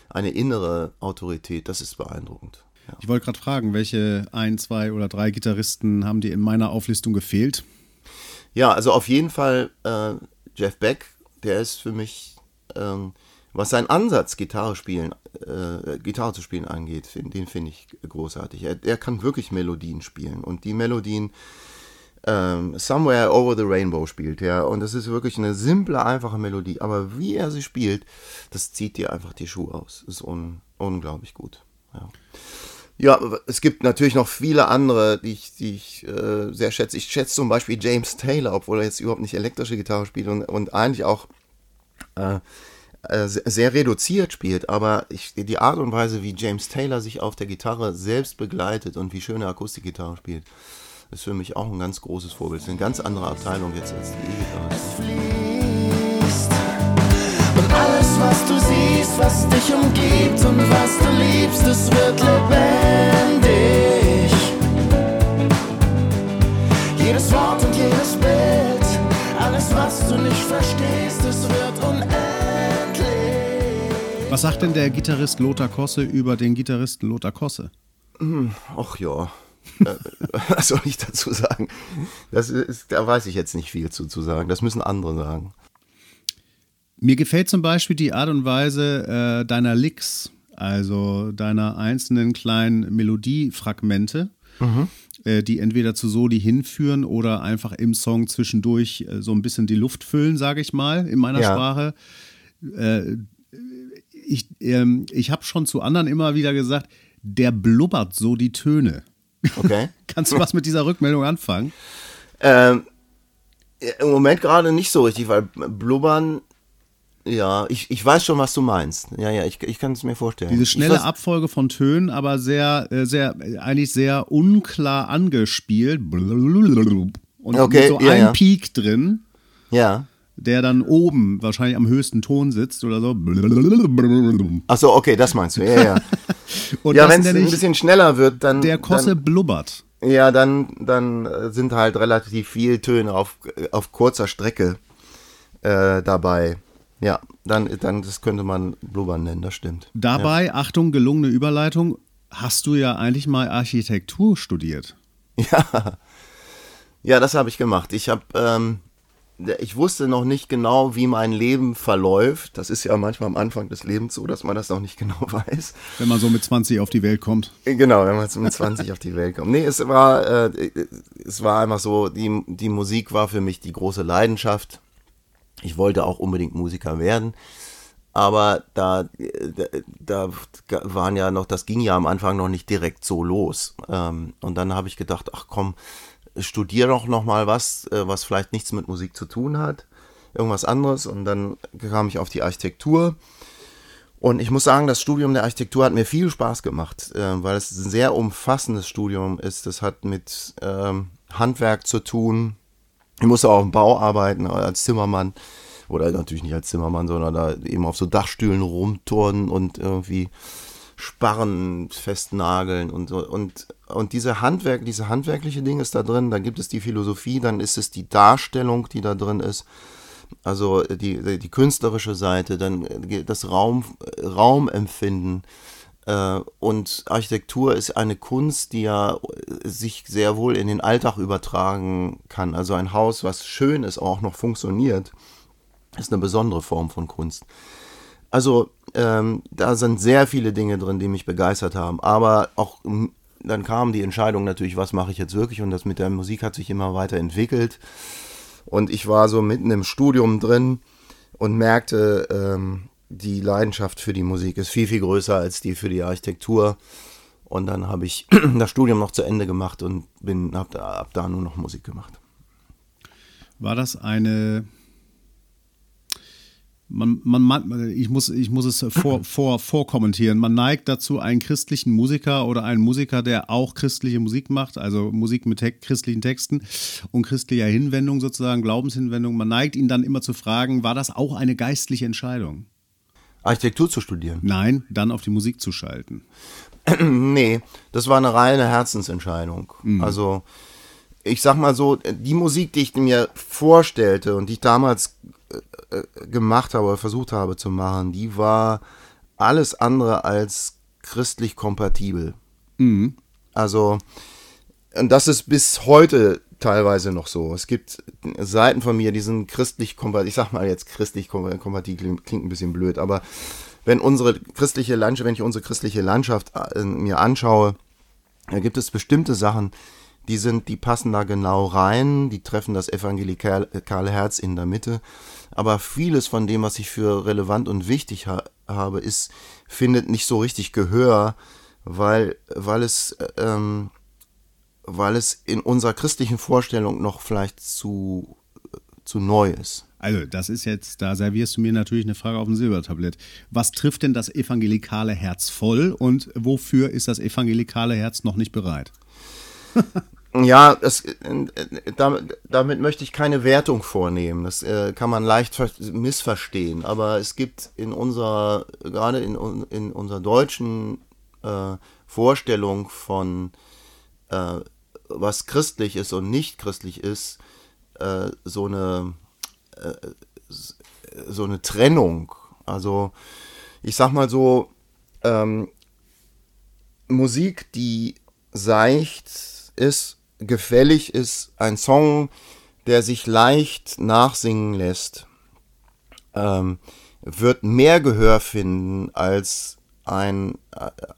eine innere Autorität, das ist beeindruckend. Ja. Ich wollte gerade fragen, welche ein, zwei oder drei Gitarristen haben dir in meiner Auflistung gefehlt? Ja, also auf jeden Fall äh, Jeff Beck, der ist für mich, ähm, was seinen Ansatz, Gitarre spielen, äh, Gitarre zu spielen angeht, den finde ich großartig. Er, er kann wirklich Melodien spielen und die Melodien, ähm, Somewhere Over the Rainbow spielt, ja. Und das ist wirklich eine simple, einfache Melodie. Aber wie er sie spielt, das zieht dir einfach die Schuhe aus. Ist un unglaublich gut. Ja. ja. es gibt natürlich noch viele andere, die ich, die ich äh, sehr schätze. Ich schätze zum Beispiel James Taylor, obwohl er jetzt überhaupt nicht elektrische Gitarre spielt und, und eigentlich auch äh, äh sehr reduziert spielt, aber ich, die Art und Weise, wie James Taylor sich auf der Gitarre selbst begleitet und wie schöne Akustikgitarre spielt, ist für mich auch ein ganz großes Vorbild. Das ist eine ganz andere Abteilung jetzt als die E-Gitarre. fließt. Und alles, was du siehst, was dich umgibt und was du liebst, es wird lebendig. Jedes Wort und jedes Bild, alles, was du nicht verstehst, es wird unendlich. Was sagt denn der Gitarrist Lothar Kosse über den Gitarristen Lothar Kosse? Ach ja. Äh, <laughs> Was soll ich dazu sagen? Das ist, da weiß ich jetzt nicht viel zu, zu sagen. Das müssen andere sagen. Mir gefällt zum Beispiel die Art und Weise äh, deiner Licks, also deiner einzelnen kleinen Melodiefragmente, äh, die entweder zu Soli hinführen oder einfach im Song zwischendurch äh, so ein bisschen die Luft füllen, sage ich mal, in meiner Ja. Sprache. Äh, ich ähm, ich habe schon zu anderen immer wieder gesagt, der blubbert so die Töne. Okay? <laughs> Kannst du was mit dieser Rückmeldung anfangen? ähm, Im Moment gerade nicht so richtig, weil Blubbern, ja, ich, ich weiß schon, was du meinst. Ja, ja, ich, ich kann es mir vorstellen. Diese schnelle weiß- Abfolge von Tönen, aber sehr, äh, sehr, äh, eigentlich sehr unklar angespielt. Und Okay, so ja, ein ja. Peak drin, Ja. Der dann oben wahrscheinlich am höchsten Ton sitzt oder so. Ach so, okay, das meinst du. Ja, ja. <laughs> Und ja, wenn es ein bisschen schneller wird, dann. der Kosse Dann, blubbert. ja, dann, dann äh, sind halt relativ viel Töne auf, auf kurzer Strecke äh, dabei. Ja, dann, dann, das könnte man Blubbern nennen, das stimmt. Dabei, Achtung, gelungene Überleitung, hast du ja eigentlich mal Architektur studiert. <laughs> Ja, ja das habe ich gemacht. Ich habe, ähm, ich wusste noch nicht genau, wie mein Leben verläuft. Das ist ja manchmal am Anfang des Lebens so, dass man das noch nicht <laughs> genau weiß. Wenn man so mit 20 auf die Welt kommt. Genau, wenn man jetzt mit 20 auf die Welt kommt. Nee, es war, äh, es war einfach so, die, die Musik war für mich die große Leidenschaft. Ich wollte auch unbedingt Musiker werden. Aber da, da, da waren ja noch, das ging ja am Anfang noch nicht direkt so los. Ähm, und dann habe ich gedacht, ach komm, studier doch noch mal was, äh, was vielleicht nichts mit Musik zu tun hat. Irgendwas anderes. Und dann kam ich auf die Architektur. Und ich muss sagen, das Studium der Architektur hat mir viel Spaß gemacht, äh, weil es ein sehr umfassendes Studium ist. Das hat mit ähm, Handwerk zu tun. Ich musste auch im Bau arbeiten als Zimmermann. Oder natürlich nicht als Zimmermann, sondern da eben auf so Dachstühlen rumturnen und irgendwie Sparren festnageln und so. Und, und diese Handwerk, diese handwerkliche Ding ist da drin. Dann gibt es die Philosophie, dann ist es die Darstellung, die da drin ist. Also die, die, die künstlerische Seite, dann das Raum, Raumempfinden. Äh, Und Architektur ist eine Kunst, die ja sich sehr wohl in den Alltag übertragen kann. Also ein Haus, was schön ist, auch noch funktioniert, ist eine besondere Form von Kunst. Also ähm, da sind sehr viele Dinge drin, die mich begeistert haben. Aber auch dann kam die Entscheidung natürlich, was mache ich jetzt wirklich? Und das mit der Musik hat sich immer weiter entwickelt. Und ich war so mitten im Studium drin und merkte, ähm, die Leidenschaft für die Musik ist viel, viel größer als die für die Architektur. Und dann habe ich <clears throat> das Studium noch zu Ende gemacht und bin ab da, ab da nur noch Musik gemacht. War das eine. Man, man, man, ich, muss, ich muss es vor, <laughs> vor, vorkommentieren. Man neigt dazu, einen christlichen Musiker oder einen Musiker, der auch christliche Musik macht, also Musik mit te christlichen Texten und christlicher Hinwendung sozusagen, Glaubenshinwendung, man neigt ihn dann immer zu fragen, war das auch eine geistliche Entscheidung? Architektur zu studieren? Nein, dann auf die Musik zu schalten. <clears throat> Nee, das war eine reine Herzensentscheidung. Also, ich sag mal so, die Musik, die ich mir vorstellte und die ich damals gemacht habe oder versucht habe zu machen, die war alles andere als christlich kompatibel. Also, und das ist bis heute teilweise noch so. Es gibt Seiten von mir, die sind christlich kompatibel. Ich sag mal jetzt christlich kom- kompatibel, klingt, klingt ein bisschen blöd, aber wenn unsere christliche Landschaft, wenn ich unsere christliche Landschaft äh, mir anschaue, da gibt es bestimmte Sachen, die sind, die passen da genau rein, die treffen das evangelikale Herz in der Mitte. Aber vieles von dem, was ich für relevant und wichtig ha habe, ist, findet nicht so richtig Gehör, weil, weil es, ähm, weil es in unserer christlichen Vorstellung noch vielleicht zu, zu neu ist. Also, das ist jetzt, da servierst du mir natürlich eine Frage auf dem Silbertablett. Was trifft denn das evangelikale Herz voll und wofür ist das evangelikale Herz noch nicht bereit? <laughs> Ja, das, damit, damit möchte ich keine Wertung vornehmen. Das äh, kann man leicht missverstehen. Aber es gibt in unserer, gerade in, in unserer deutschen äh, Vorstellung von äh, was christlich ist und nicht christlich ist, äh, so eine äh, so eine Trennung. Also ich sag mal so, ähm, Musik, die seicht ist gefällig ist, ein Song, der sich leicht nachsingen lässt, ähm, wird mehr Gehör finden als ein,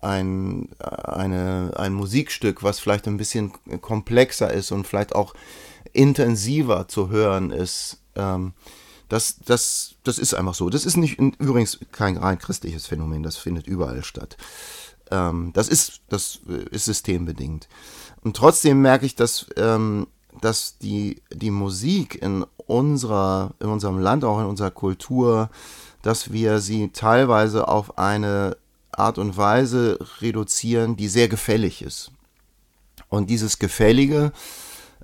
ein, eine, ein Musikstück, was vielleicht ein bisschen komplexer ist und vielleicht auch intensiver zu hören ist. Ähm, das, das, das ist einfach so. Das ist nicht übrigens kein rein christliches Phänomen, das findet überall statt. Ähm, das, ist, das ist systembedingt. Und trotzdem merke ich, dass, ähm, dass die, die Musik in, unserer, in unserem Land, auch in unserer Kultur, dass wir sie teilweise auf eine Art und Weise reduzieren, die sehr gefällig ist. Und dieses Gefällige,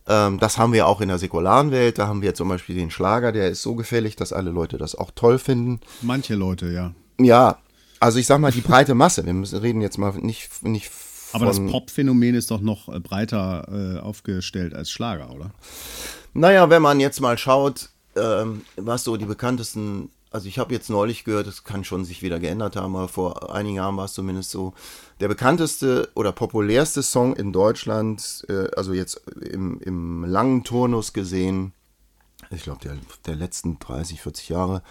ähm, das haben wir auch in der säkularen Welt. Da haben wir zum Beispiel den Schlager, der ist so gefällig, dass alle Leute das auch toll finden. Manche Leute, ja. Ja, also ich sag mal die breite Masse. Wir müssen, reden jetzt mal nicht, nicht aber das Pop-Phänomen ist doch noch äh, breiter äh, aufgestellt als Schlager, oder? Naja, wenn man jetzt mal schaut, ähm, was so die bekanntesten, also ich habe jetzt neulich gehört, das kann schon sich wieder geändert haben, aber vor einigen Jahren war es zumindest so, der bekannteste oder populärste Song in Deutschland, äh, also jetzt im, im langen Turnus gesehen, ich glaube der, der letzten 30, 40 Jahre,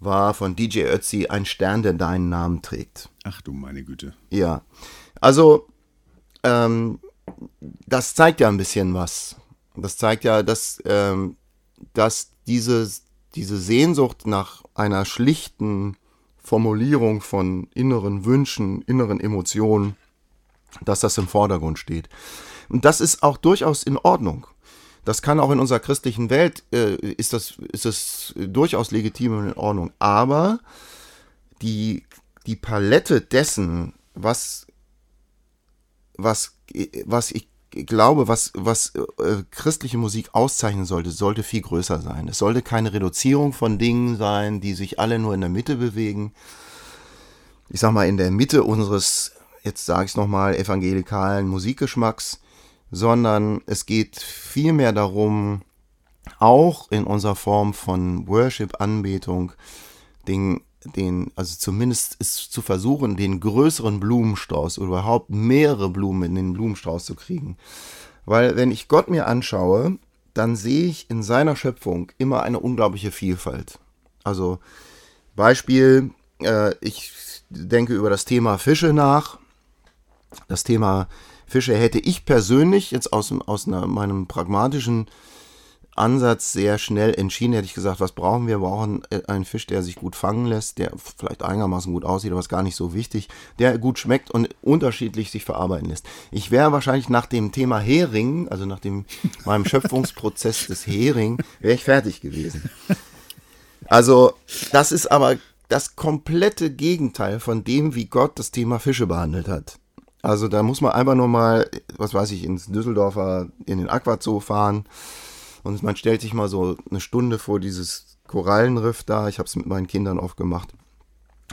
war von DJ Ötzi ein Stern, der deinen Namen trägt. Ach du meine Güte. Ja. Also, ähm, das zeigt ja ein bisschen was. Das zeigt ja, dass, ähm, dass diese, diese Sehnsucht nach einer schlichten Formulierung von inneren Wünschen, inneren Emotionen, dass das im Vordergrund steht. Und das ist auch durchaus in Ordnung. Das kann auch in unserer christlichen Welt, äh, ist, das, ist das durchaus legitim und in Ordnung. Aber die, die Palette dessen, was was, was ich glaube, was, was äh, christliche Musik auszeichnen sollte, sollte viel größer sein. Es sollte keine Reduzierung von Dingen sein, die sich alle nur in der Mitte bewegen. Ich sag mal, in der Mitte unseres, jetzt sage ich es nochmal, evangelikalen Musikgeschmacks, sondern es geht vielmehr darum, auch in unserer Form von Worship, Anbetung, den den, also zumindest ist zu versuchen, den größeren Blumenstrauß oder überhaupt mehrere Blumen in den Blumenstrauß zu kriegen. Weil wenn ich Gott mir anschaue, dann sehe ich in seiner Schöpfung immer eine unglaubliche Vielfalt. Also Beispiel, äh, ich denke über das Thema Fische nach. Das Thema Fische hätte ich persönlich jetzt aus, aus einer, meinem pragmatischen Ansatz sehr schnell entschieden, hätte ich gesagt, was brauchen wir? Wir brauchen äh, einen Fisch, der sich gut fangen lässt, der vielleicht einigermaßen gut aussieht, aber ist gar nicht so wichtig, der gut schmeckt und unterschiedlich sich verarbeiten lässt. Ich wäre wahrscheinlich nach dem Thema Hering, also nach dem, meinem Schöpfungsprozess des Hering, wäre ich fertig gewesen. Also, das ist aber das komplette Gegenteil von dem, wie Gott das Thema Fische behandelt hat. Also da muss man einfach nur mal, was weiß ich, ins Düsseldorfer, in den Aquazoo fahren und man stellt sich mal so eine Stunde vor dieses Korallenriff da. Ich habe es mit meinen Kindern oft gemacht.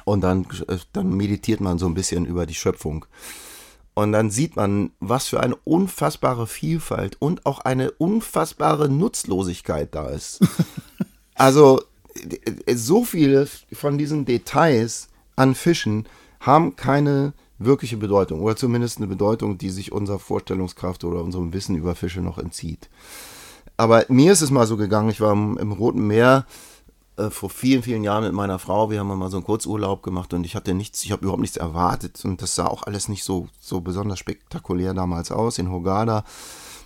Und dann, äh, dann meditiert man so ein bisschen über die Schöpfung. Und dann sieht man, was für eine unfassbare Vielfalt und auch eine unfassbare Nutzlosigkeit da ist. <laughs> also so viele von diesen Details an Fischen haben keine wirkliche Bedeutung oder zumindest eine Bedeutung, die sich unserer Vorstellungskraft oder unserem Wissen über Fische noch entzieht. Aber mir ist es mal so gegangen, ich war im, im Roten Meer äh, vor vielen, vielen Jahren mit meiner Frau, wir haben mal so einen Kurzurlaub gemacht und ich hatte nichts, ich habe überhaupt nichts erwartet und das sah auch alles nicht so, so besonders spektakulär damals aus in Hogada.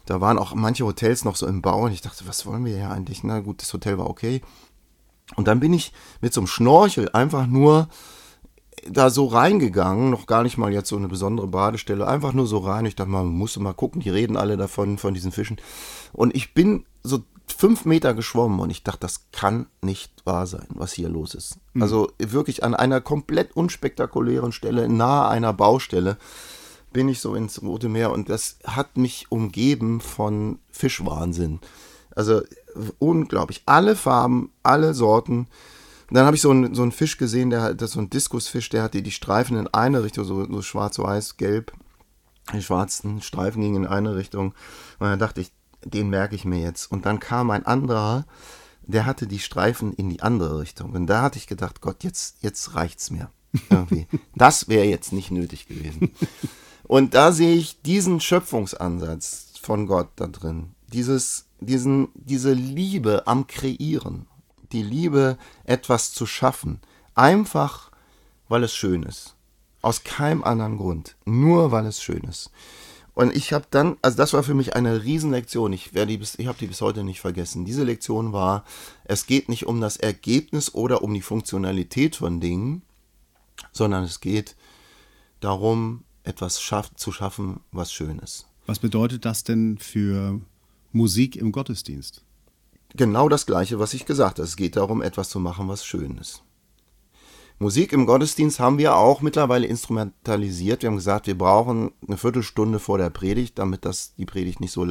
Da waren auch manche Hotels noch so im Bau und ich dachte, was wollen wir hier eigentlich? Na gut, das Hotel war okay. Und dann bin ich mit so einem Schnorchel einfach nur da so reingegangen, noch gar nicht mal jetzt so eine besondere Badestelle, einfach nur so rein. Ich dachte mal, man musste mal gucken, die reden alle davon, von diesen Fischen. Und ich bin so fünf Meter geschwommen und ich dachte, das kann nicht wahr sein, was hier los ist. Mhm. Also wirklich an einer komplett unspektakulären Stelle, nahe einer Baustelle, bin ich so ins Rote Meer und das hat mich umgeben von Fischwahnsinn. Also unglaublich. Alle Farben, alle Sorten. Und dann habe ich so einen, so einen Fisch gesehen, der hat, das ist so ein Diskusfisch, der hatte die Streifen in eine Richtung, so, so schwarz-weiß, gelb. Die schwarzen Streifen gingen in eine Richtung. Und dann dachte ich, den merke ich mir jetzt. Und dann kam ein anderer, der hatte die Streifen in die andere Richtung. Und da hatte ich gedacht, Gott, jetzt, jetzt reicht's mir. Irgendwie. <laughs> Das wäre jetzt nicht nötig gewesen. Und da sehe ich diesen Schöpfungsansatz von Gott da drin. Dieses, diesen, diese Liebe am Kreieren. Die Liebe, etwas zu schaffen. Einfach, weil es schön ist. Aus keinem anderen Grund. Nur weil es schön ist. Und ich habe dann, also das war für mich eine Riesenlektion. Ich ich habe die bis heute nicht vergessen. Diese Lektion war, es geht nicht um das Ergebnis oder um die Funktionalität von Dingen, sondern es geht darum, etwas schaff, zu schaffen, was schön ist. Was bedeutet das denn für Musik im Gottesdienst? Genau das Gleiche, was ich gesagt habe. Es geht darum, etwas zu machen, was schön ist. Musik im Gottesdienst haben wir auch mittlerweile instrumentalisiert. Wir haben gesagt, wir brauchen eine Viertelstunde vor der Predigt, damit das, die Predigt nicht so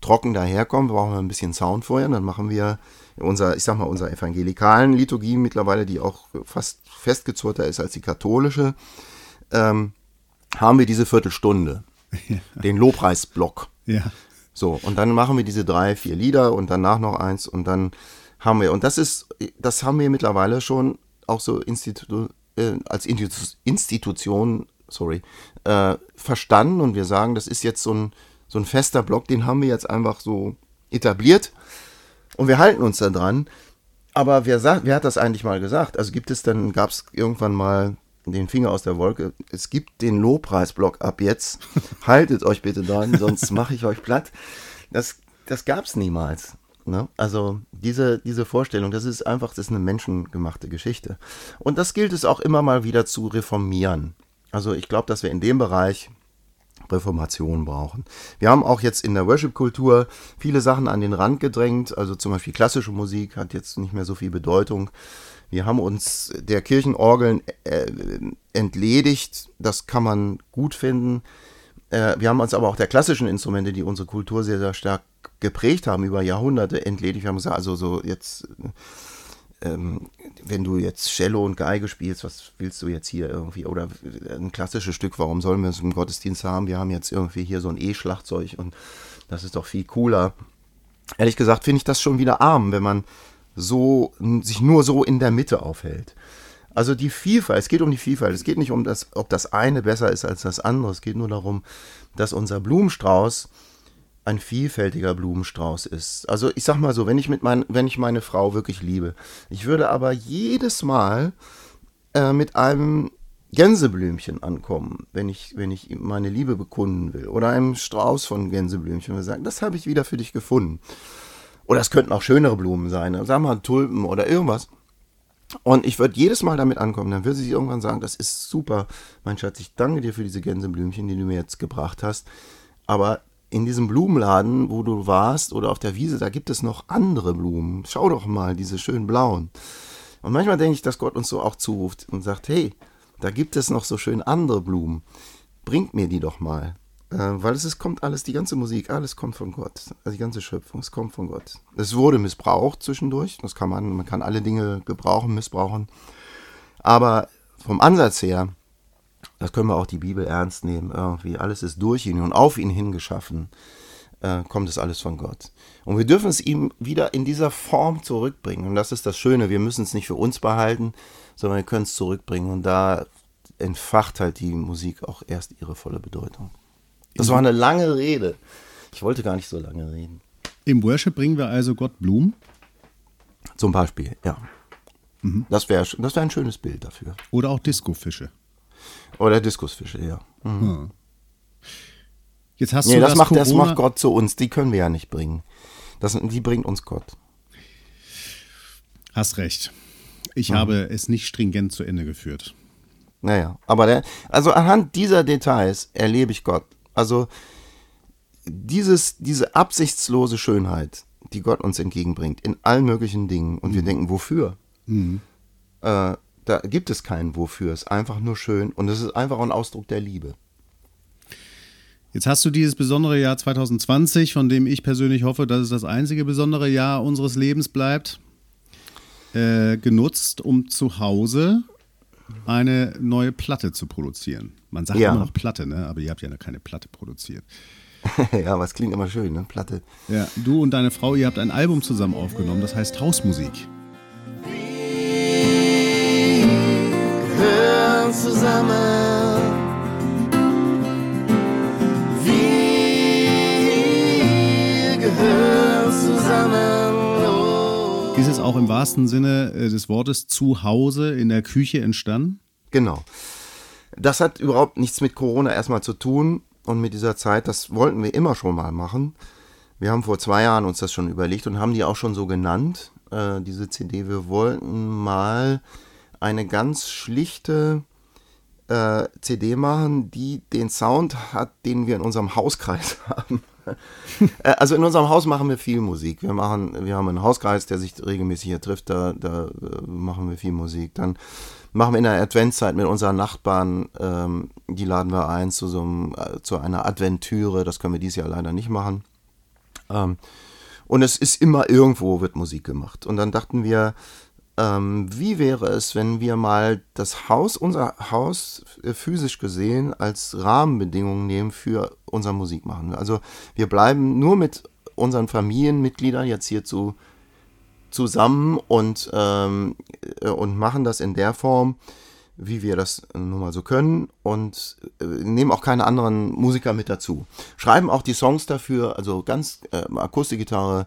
trocken daherkommt. Wir brauchen ein bisschen Sound vorher. Dann machen wir unser, ich sag mal, unserer evangelikalen Liturgie mittlerweile, die auch fast festgezurrter ist als die katholische, ähm, haben wir diese Viertelstunde. <laughs> Ja. Den Lobpreisblock. Ja. So, und dann machen wir diese drei, vier Lieder und danach noch eins und dann haben wir, und das ist, das haben wir mittlerweile schon auch so Institu äh, als Institution, sorry, äh, verstanden und wir sagen, das ist jetzt so ein, so ein fester Block, den haben wir jetzt einfach so etabliert und wir halten uns da dran. Aber wer, wer hat das eigentlich mal gesagt? Also gibt es dann, gab es irgendwann mal den Finger aus der Wolke, es gibt den Lobpreisblock ab jetzt. <laughs> Haltet euch bitte dran, sonst mache ich euch platt. Das, das gab es niemals. Ne? Also diese, diese Vorstellung, das ist einfach, das ist eine menschengemachte Geschichte. Und das gilt es auch immer mal wieder zu reformieren. Also ich glaube, dass wir in dem Bereich Reformation brauchen. Wir haben auch jetzt in der Worship-Kultur viele Sachen an den Rand gedrängt. Also zum Beispiel klassische Musik hat jetzt nicht mehr so viel Bedeutung. Wir haben uns der Kirchenorgeln äh, entledigt. Das kann man gut finden. Äh, wir haben uns aber auch der klassischen Instrumente, die unsere Kultur sehr, sehr stark geprägt haben über Jahrhunderte, entledigt. Wir haben gesagt, also so jetzt, ähm, wenn du jetzt Cello und Geige spielst, was willst du jetzt hier irgendwie? Oder ein klassisches Stück, warum sollen wir es im Gottesdienst haben? Wir haben jetzt irgendwie hier so ein E-Schlagzeug und das ist doch viel cooler. Ehrlich gesagt finde ich das schon wieder arm, wenn man so sich nur so in der Mitte aufhält. Also die Vielfalt, es geht um die Vielfalt. Es geht nicht um das, ob das eine besser ist als das andere. Es geht nur darum, dass unser Blumenstrauß ein vielfältiger Blumenstrauß ist. Also ich sag mal so, wenn ich mit mein, wenn ich meine Frau wirklich liebe, ich würde aber jedes Mal äh, mit einem Gänseblümchen ankommen, wenn ich, wenn ich meine Liebe bekunden will. Oder einem Strauß von Gänseblümchen und sagen, das habe ich wieder für dich gefunden. Oder es könnten auch schönere Blumen sein, wir mal Tulpen oder irgendwas. Und ich würde jedes Mal damit ankommen, dann würde sie irgendwann sagen, das ist super, mein Schatz, ich danke dir für diese Gänseblümchen, die du mir jetzt gebracht hast. Aber in diesem Blumenladen, wo du warst, oder auf der Wiese, da gibt es noch andere Blumen. Schau doch mal, diese schönen blauen. Und manchmal denke ich, dass Gott uns so auch zuruft und sagt, hey, da gibt es noch so schön andere Blumen. Bringt mir die doch mal. Äh, weil es ist, kommt alles, die ganze Musik, alles kommt von Gott. Also die ganze Schöpfung, es kommt von Gott. Es wurde missbraucht zwischendurch. Das kann man, man kann alle Dinge gebrauchen, missbrauchen. Aber vom Ansatz her, das können wir auch die Bibel ernst nehmen. Irgendwie alles ist durch ihn und auf ihn hingeschaffen. Äh, kommt es alles von Gott. Und wir dürfen es ihm wieder in dieser Form zurückbringen. Und das ist das Schöne. Wir müssen es nicht für uns behalten, sondern wir können es zurückbringen. Und da entfacht halt die Musik auch erst ihre volle Bedeutung. Das war eine lange Rede. Ich wollte gar nicht so lange reden. Im Worship bringen wir also Gott Blumen? Zum Beispiel, ja. Mhm. Das wäre das wär ein schönes Bild dafür. Oder auch Discofische. Oder Diskusfische, ja. Mhm. Hm. Jetzt hast nee, du das, das, macht, das macht Gott zu uns. Die können wir ja nicht bringen. Das, die bringt uns Gott. Hast recht. Ich mhm. habe es nicht stringent zu Ende geführt. Naja, aber der, also anhand dieser Details erlebe ich Gott. Also dieses, diese absichtslose Schönheit, die Gott uns entgegenbringt, in allen möglichen Dingen. Und mhm. wir denken, wofür? Mhm. Äh, da gibt es keinen Wofür. Es ist einfach nur schön und es ist einfach ein Ausdruck der Liebe. Jetzt hast du dieses besondere Jahr 2020, von dem ich persönlich hoffe, dass es das einzige besondere Jahr unseres Lebens bleibt, äh, genutzt, um zu Hause eine neue Platte zu produzieren. Man sagt Ja. immer noch Platte, ne? aber ihr habt ja noch keine Platte produziert. <laughs> ja, aber es klingt immer schön, ne? Platte. Ja, du und deine Frau, ihr habt ein Album zusammen aufgenommen, das heißt Hausmusik. Gehören zusammen. Wir gehören zusammen. Oh. Ist es auch im wahrsten Sinne äh, des Wortes zu Hause in der Küche entstanden? Genau. Das hat überhaupt nichts mit Corona erstmal zu tun und mit dieser Zeit. Das wollten wir immer schon mal machen. Wir haben vor zwei Jahren uns das schon überlegt und haben die auch schon so genannt, äh, diese CD. Wir wollten mal eine ganz schlichte äh, CD machen, die den Sound hat, den wir in unserem Hauskreis <laughs> haben. Äh, also in unserem Haus machen wir viel Musik. Wir machen, wir haben einen Hauskreis, der sich regelmäßig hier trifft, da, da äh, machen wir viel Musik. Dann machen wir in der Adventszeit mit unseren Nachbarn, ähm, die laden wir ein zu so einem, äh, zu einer Adventüre. Das können wir dieses Jahr leider nicht machen. Ähm, und es ist immer irgendwo wird Musik gemacht. Und dann dachten wir, ähm, wie wäre es, wenn wir mal das Haus, unser Haus äh, physisch gesehen als Rahmenbedingung nehmen für unser Musikmachen. Also wir bleiben nur mit unseren Familienmitgliedern jetzt hier zu, zusammen und, ähm, äh, und machen das in der Form, wie wir das nun mal so können und äh, nehmen auch keine anderen Musiker mit dazu. Schreiben auch die Songs dafür, also ganz äh, Akustikgitarre,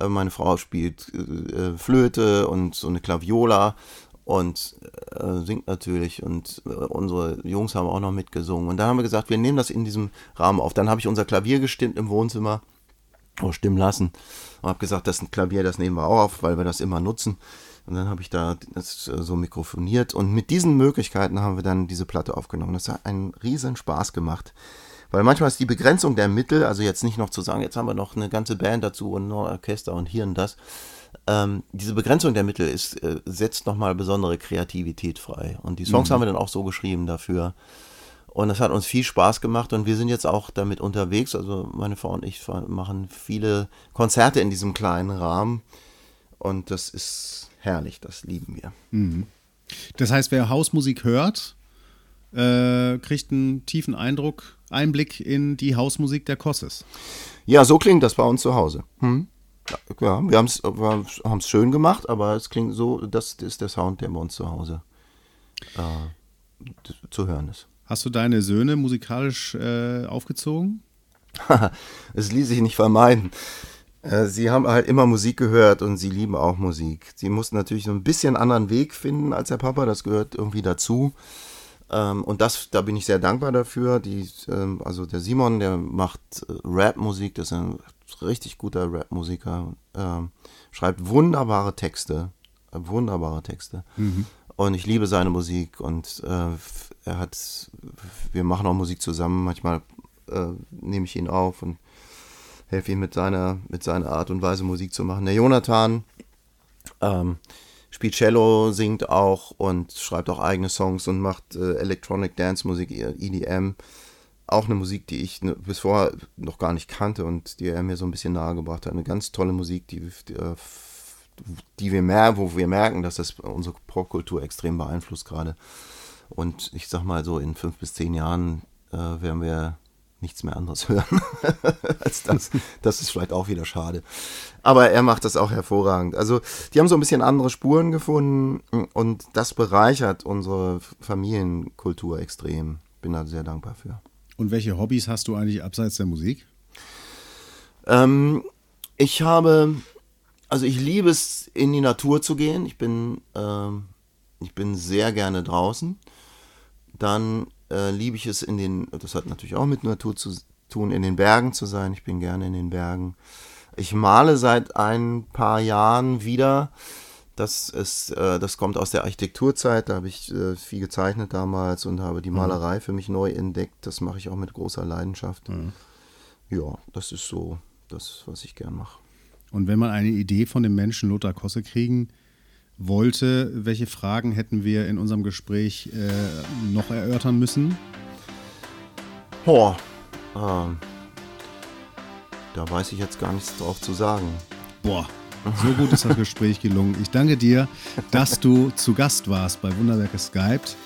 meine Frau spielt äh, Flöte und so eine Klaviola und äh, singt natürlich und äh, unsere Jungs haben auch noch mitgesungen und dann haben wir gesagt, wir nehmen das in diesem Rahmen auf. Dann habe ich unser Klavier gestimmt im Wohnzimmer auch stimmen lassen und habe gesagt, das ist ein Klavier, das nehmen wir auch auf, weil wir das immer nutzen. Und dann habe ich da das äh, so mikrofoniert und mit diesen Möglichkeiten haben wir dann diese Platte aufgenommen. Das hat einen riesen Spaß gemacht. Weil manchmal ist die Begrenzung der Mittel, also jetzt nicht noch zu sagen, jetzt haben wir noch eine ganze Band dazu und noch Orchester und hier und das. Ähm, diese Begrenzung der Mittel ist, äh, setzt nochmal besondere Kreativität frei. Und die Songs haben wir dann auch so geschrieben dafür. Und es hat uns viel Spaß gemacht und wir sind jetzt auch damit unterwegs. Also meine Frau und ich machen viele Konzerte in diesem kleinen Rahmen. Und das ist herrlich, das lieben wir. Das heißt, wer Hausmusik hört, äh, kriegt einen tiefen Eindruck, Einblick in die Hausmusik der Kosses. Ja, so klingt das bei uns zu Hause. Hm? Ja, wir haben es schön gemacht, aber es klingt so, das ist der Sound, der bei uns zu Hause äh, zu hören ist. Hast du deine Söhne musikalisch äh, aufgezogen? <laughs> Es ließ sich nicht vermeiden. Äh, Sie haben halt immer Musik gehört und sie lieben auch Musik. Sie mussten natürlich so ein bisschen anderen Weg finden als der Papa, das gehört irgendwie dazu. Ähm, Und das, da bin ich sehr dankbar dafür. Die, ähm, also der Simon, der macht äh, Rap-Musik, das ist ein richtig guter Rap-Musiker, ähm, schreibt wunderbare Texte, äh, wunderbare Texte. Und ich liebe seine Musik und äh, er hat, wir machen auch Musik zusammen. Manchmal äh, nehme ich ihn auf und helfe ihm mit seiner, mit seiner Art und Weise Musik zu machen. Der Jonathan ähm, Cello, singt auch und schreibt auch eigene Songs und macht äh, Electronic Dance Musik, EDM. Auch eine Musik, die ich ne, bis vorher noch gar nicht kannte und die er mir so ein bisschen nahegebracht hat. Eine ganz tolle Musik, die, die, äh, die wir mer wo wir merken, dass das unsere Popkultur extrem beeinflusst gerade. Und ich sag mal so, in fünf bis zehn Jahren äh, werden wir nichts mehr anderes <laughs> hören als das. Das ist vielleicht auch wieder schade. Aber er macht das auch hervorragend. Also, die haben so ein bisschen andere Spuren gefunden und das bereichert unsere Familienkultur extrem. Bin da sehr dankbar für. Und welche Hobbys hast du eigentlich abseits der Musik? Ähm, ich habe, also ich liebe es, in die Natur zu gehen. Ich bin, ähm, ich bin sehr gerne draußen. Dann äh, liebe ich es in den, das hat natürlich auch mit Natur zu tun, in den Bergen zu sein. Ich bin gerne in den Bergen. Ich male seit ein paar Jahren wieder. Das ist, äh, das kommt aus der Architekturzeit. Da habe ich äh, viel gezeichnet damals und habe die Malerei für mich neu entdeckt. Das mache ich auch mit großer Leidenschaft. Ja, das ist so das, was ich gern mache. Und wenn man eine Idee von dem Menschen Lothar Kosse kriegen wollte, welche Fragen hätten wir in unserem Gespräch äh, noch erörtern müssen? Boah, Ähm, da weiß ich jetzt gar nichts drauf zu sagen. Boah, so gut ist das Gespräch gelungen. Ich danke dir, dass du zu Gast warst bei Wunderwerke Skyped.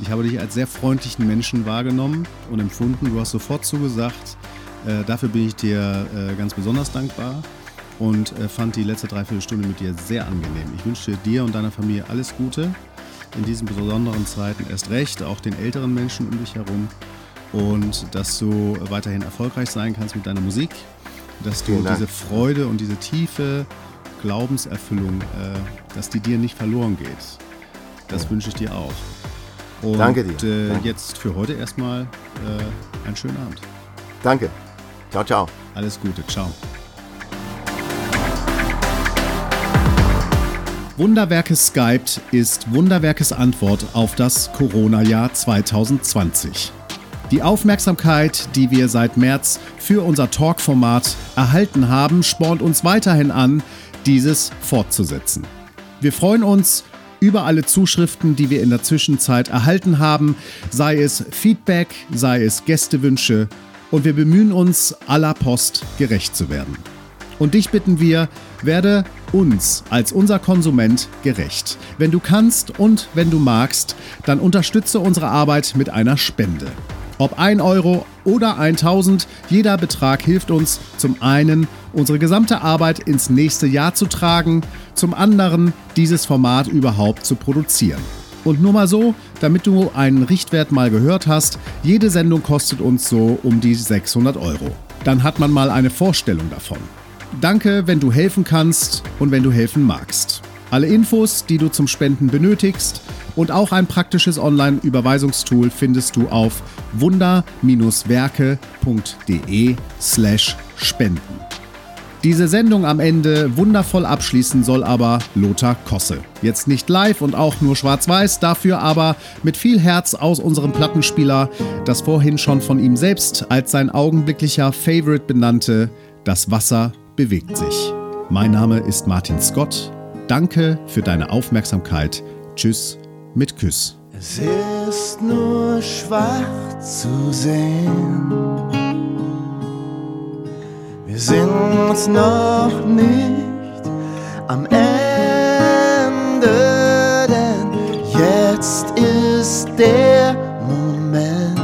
Ich habe dich als sehr freundlichen Menschen wahrgenommen und empfunden. Du hast sofort zugesagt. Äh, dafür bin ich dir äh, ganz besonders dankbar und äh, fand die letzte Dreiviertelstunde mit dir sehr angenehm. Ich wünsche dir und deiner Familie alles Gute in diesen besonderen Zeiten erst recht, auch den älteren Menschen um dich herum und dass du weiterhin erfolgreich sein kannst mit deiner Musik, dass du diese Freude und diese tiefe Glaubenserfüllung, äh, dass die dir nicht verloren geht. Das ja. wünsche ich dir auch. Und, Danke dir. Äh, Danke. jetzt für heute erstmal einen schönen Abend. Danke. Ciao, ciao. Alles Gute. Ciao. Wunderwerke Skyped ist Wunderwerkes Antwort auf das Corona-Jahr 2020. Die Aufmerksamkeit, die wir seit März für unser Talk-Format erhalten haben, spornt uns weiterhin an, dieses fortzusetzen. Wir freuen uns über alle Zuschriften, die wir in der Zwischenzeit erhalten haben, sei es Feedback, sei es Gästewünsche, und wir bemühen uns, aller Post gerecht zu werden. Und dich bitten wir, werde uns als unser Konsument gerecht. Wenn du kannst und wenn du magst, dann unterstütze unsere Arbeit mit einer Spende. Ob 1 Euro oder 1000, jeder Betrag hilft uns zum einen, unsere gesamte Arbeit ins nächste Jahr zu tragen, zum anderen, dieses Format überhaupt zu produzieren. Und nur mal so, damit du einen Richtwert mal gehört hast, jede Sendung kostet uns so um die 600 Euro. Dann hat man mal eine Vorstellung davon. Danke, wenn du helfen kannst und wenn du helfen magst. Alle Infos, die du zum Spenden benötigst und auch ein praktisches Online-Überweisungstool findest du auf wunder-werke.de slash spenden. Diese Sendung am Ende wundervoll abschließen soll aber Lothar Kosse. Jetzt nicht live und auch nur schwarz-weiß, dafür aber mit viel Herz aus unserem Plattenspieler, das vorhin schon von ihm selbst als sein augenblicklicher Favorite benannte Das Wasser bewegt sich. Mein Name ist Martin Scott. Danke für deine Aufmerksamkeit. Tschüss mit Küss. Es ist nur schwarz zu sehen. Wir sind noch nicht am Ende, denn jetzt ist der Moment.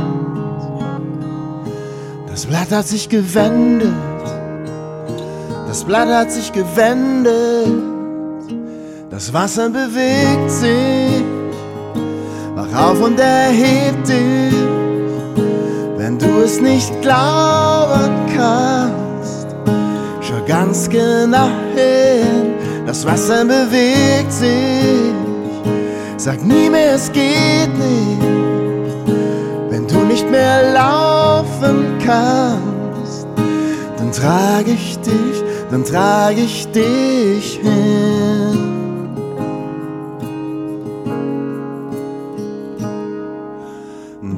Das Blatt hat sich gewendet, das Blatt hat sich gewendet, das Wasser bewegt sich, wach auf und erhebt dich, wenn du es nicht glauben kannst Schau ganz genau hin, das Wasser bewegt sich. Sag nie mehr, es geht nicht, wenn du nicht mehr laufen kannst. Dann trage ich dich, dann trage ich dich hin.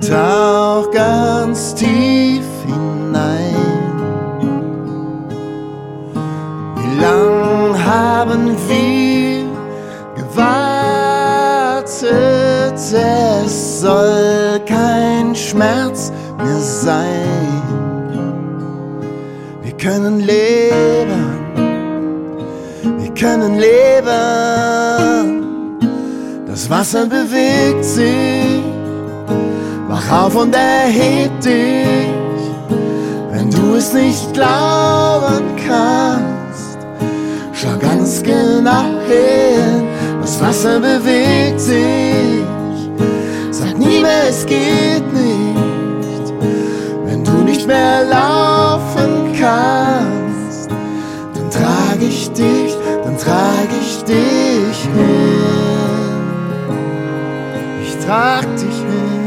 Tauch ganz tief hinein. lang haben wir gewartet, es soll kein Schmerz mehr sein. Wir können leben, können leben. Das Wasser bewegt sich, wach auf und erheb dich, wenn du es nicht glauben kannst. Schau ganz genau hin, das Wasser bewegt sich. Sag nie mehr, es geht nicht, wenn du nicht mehr laufen dich hin. Ich trag dich hin.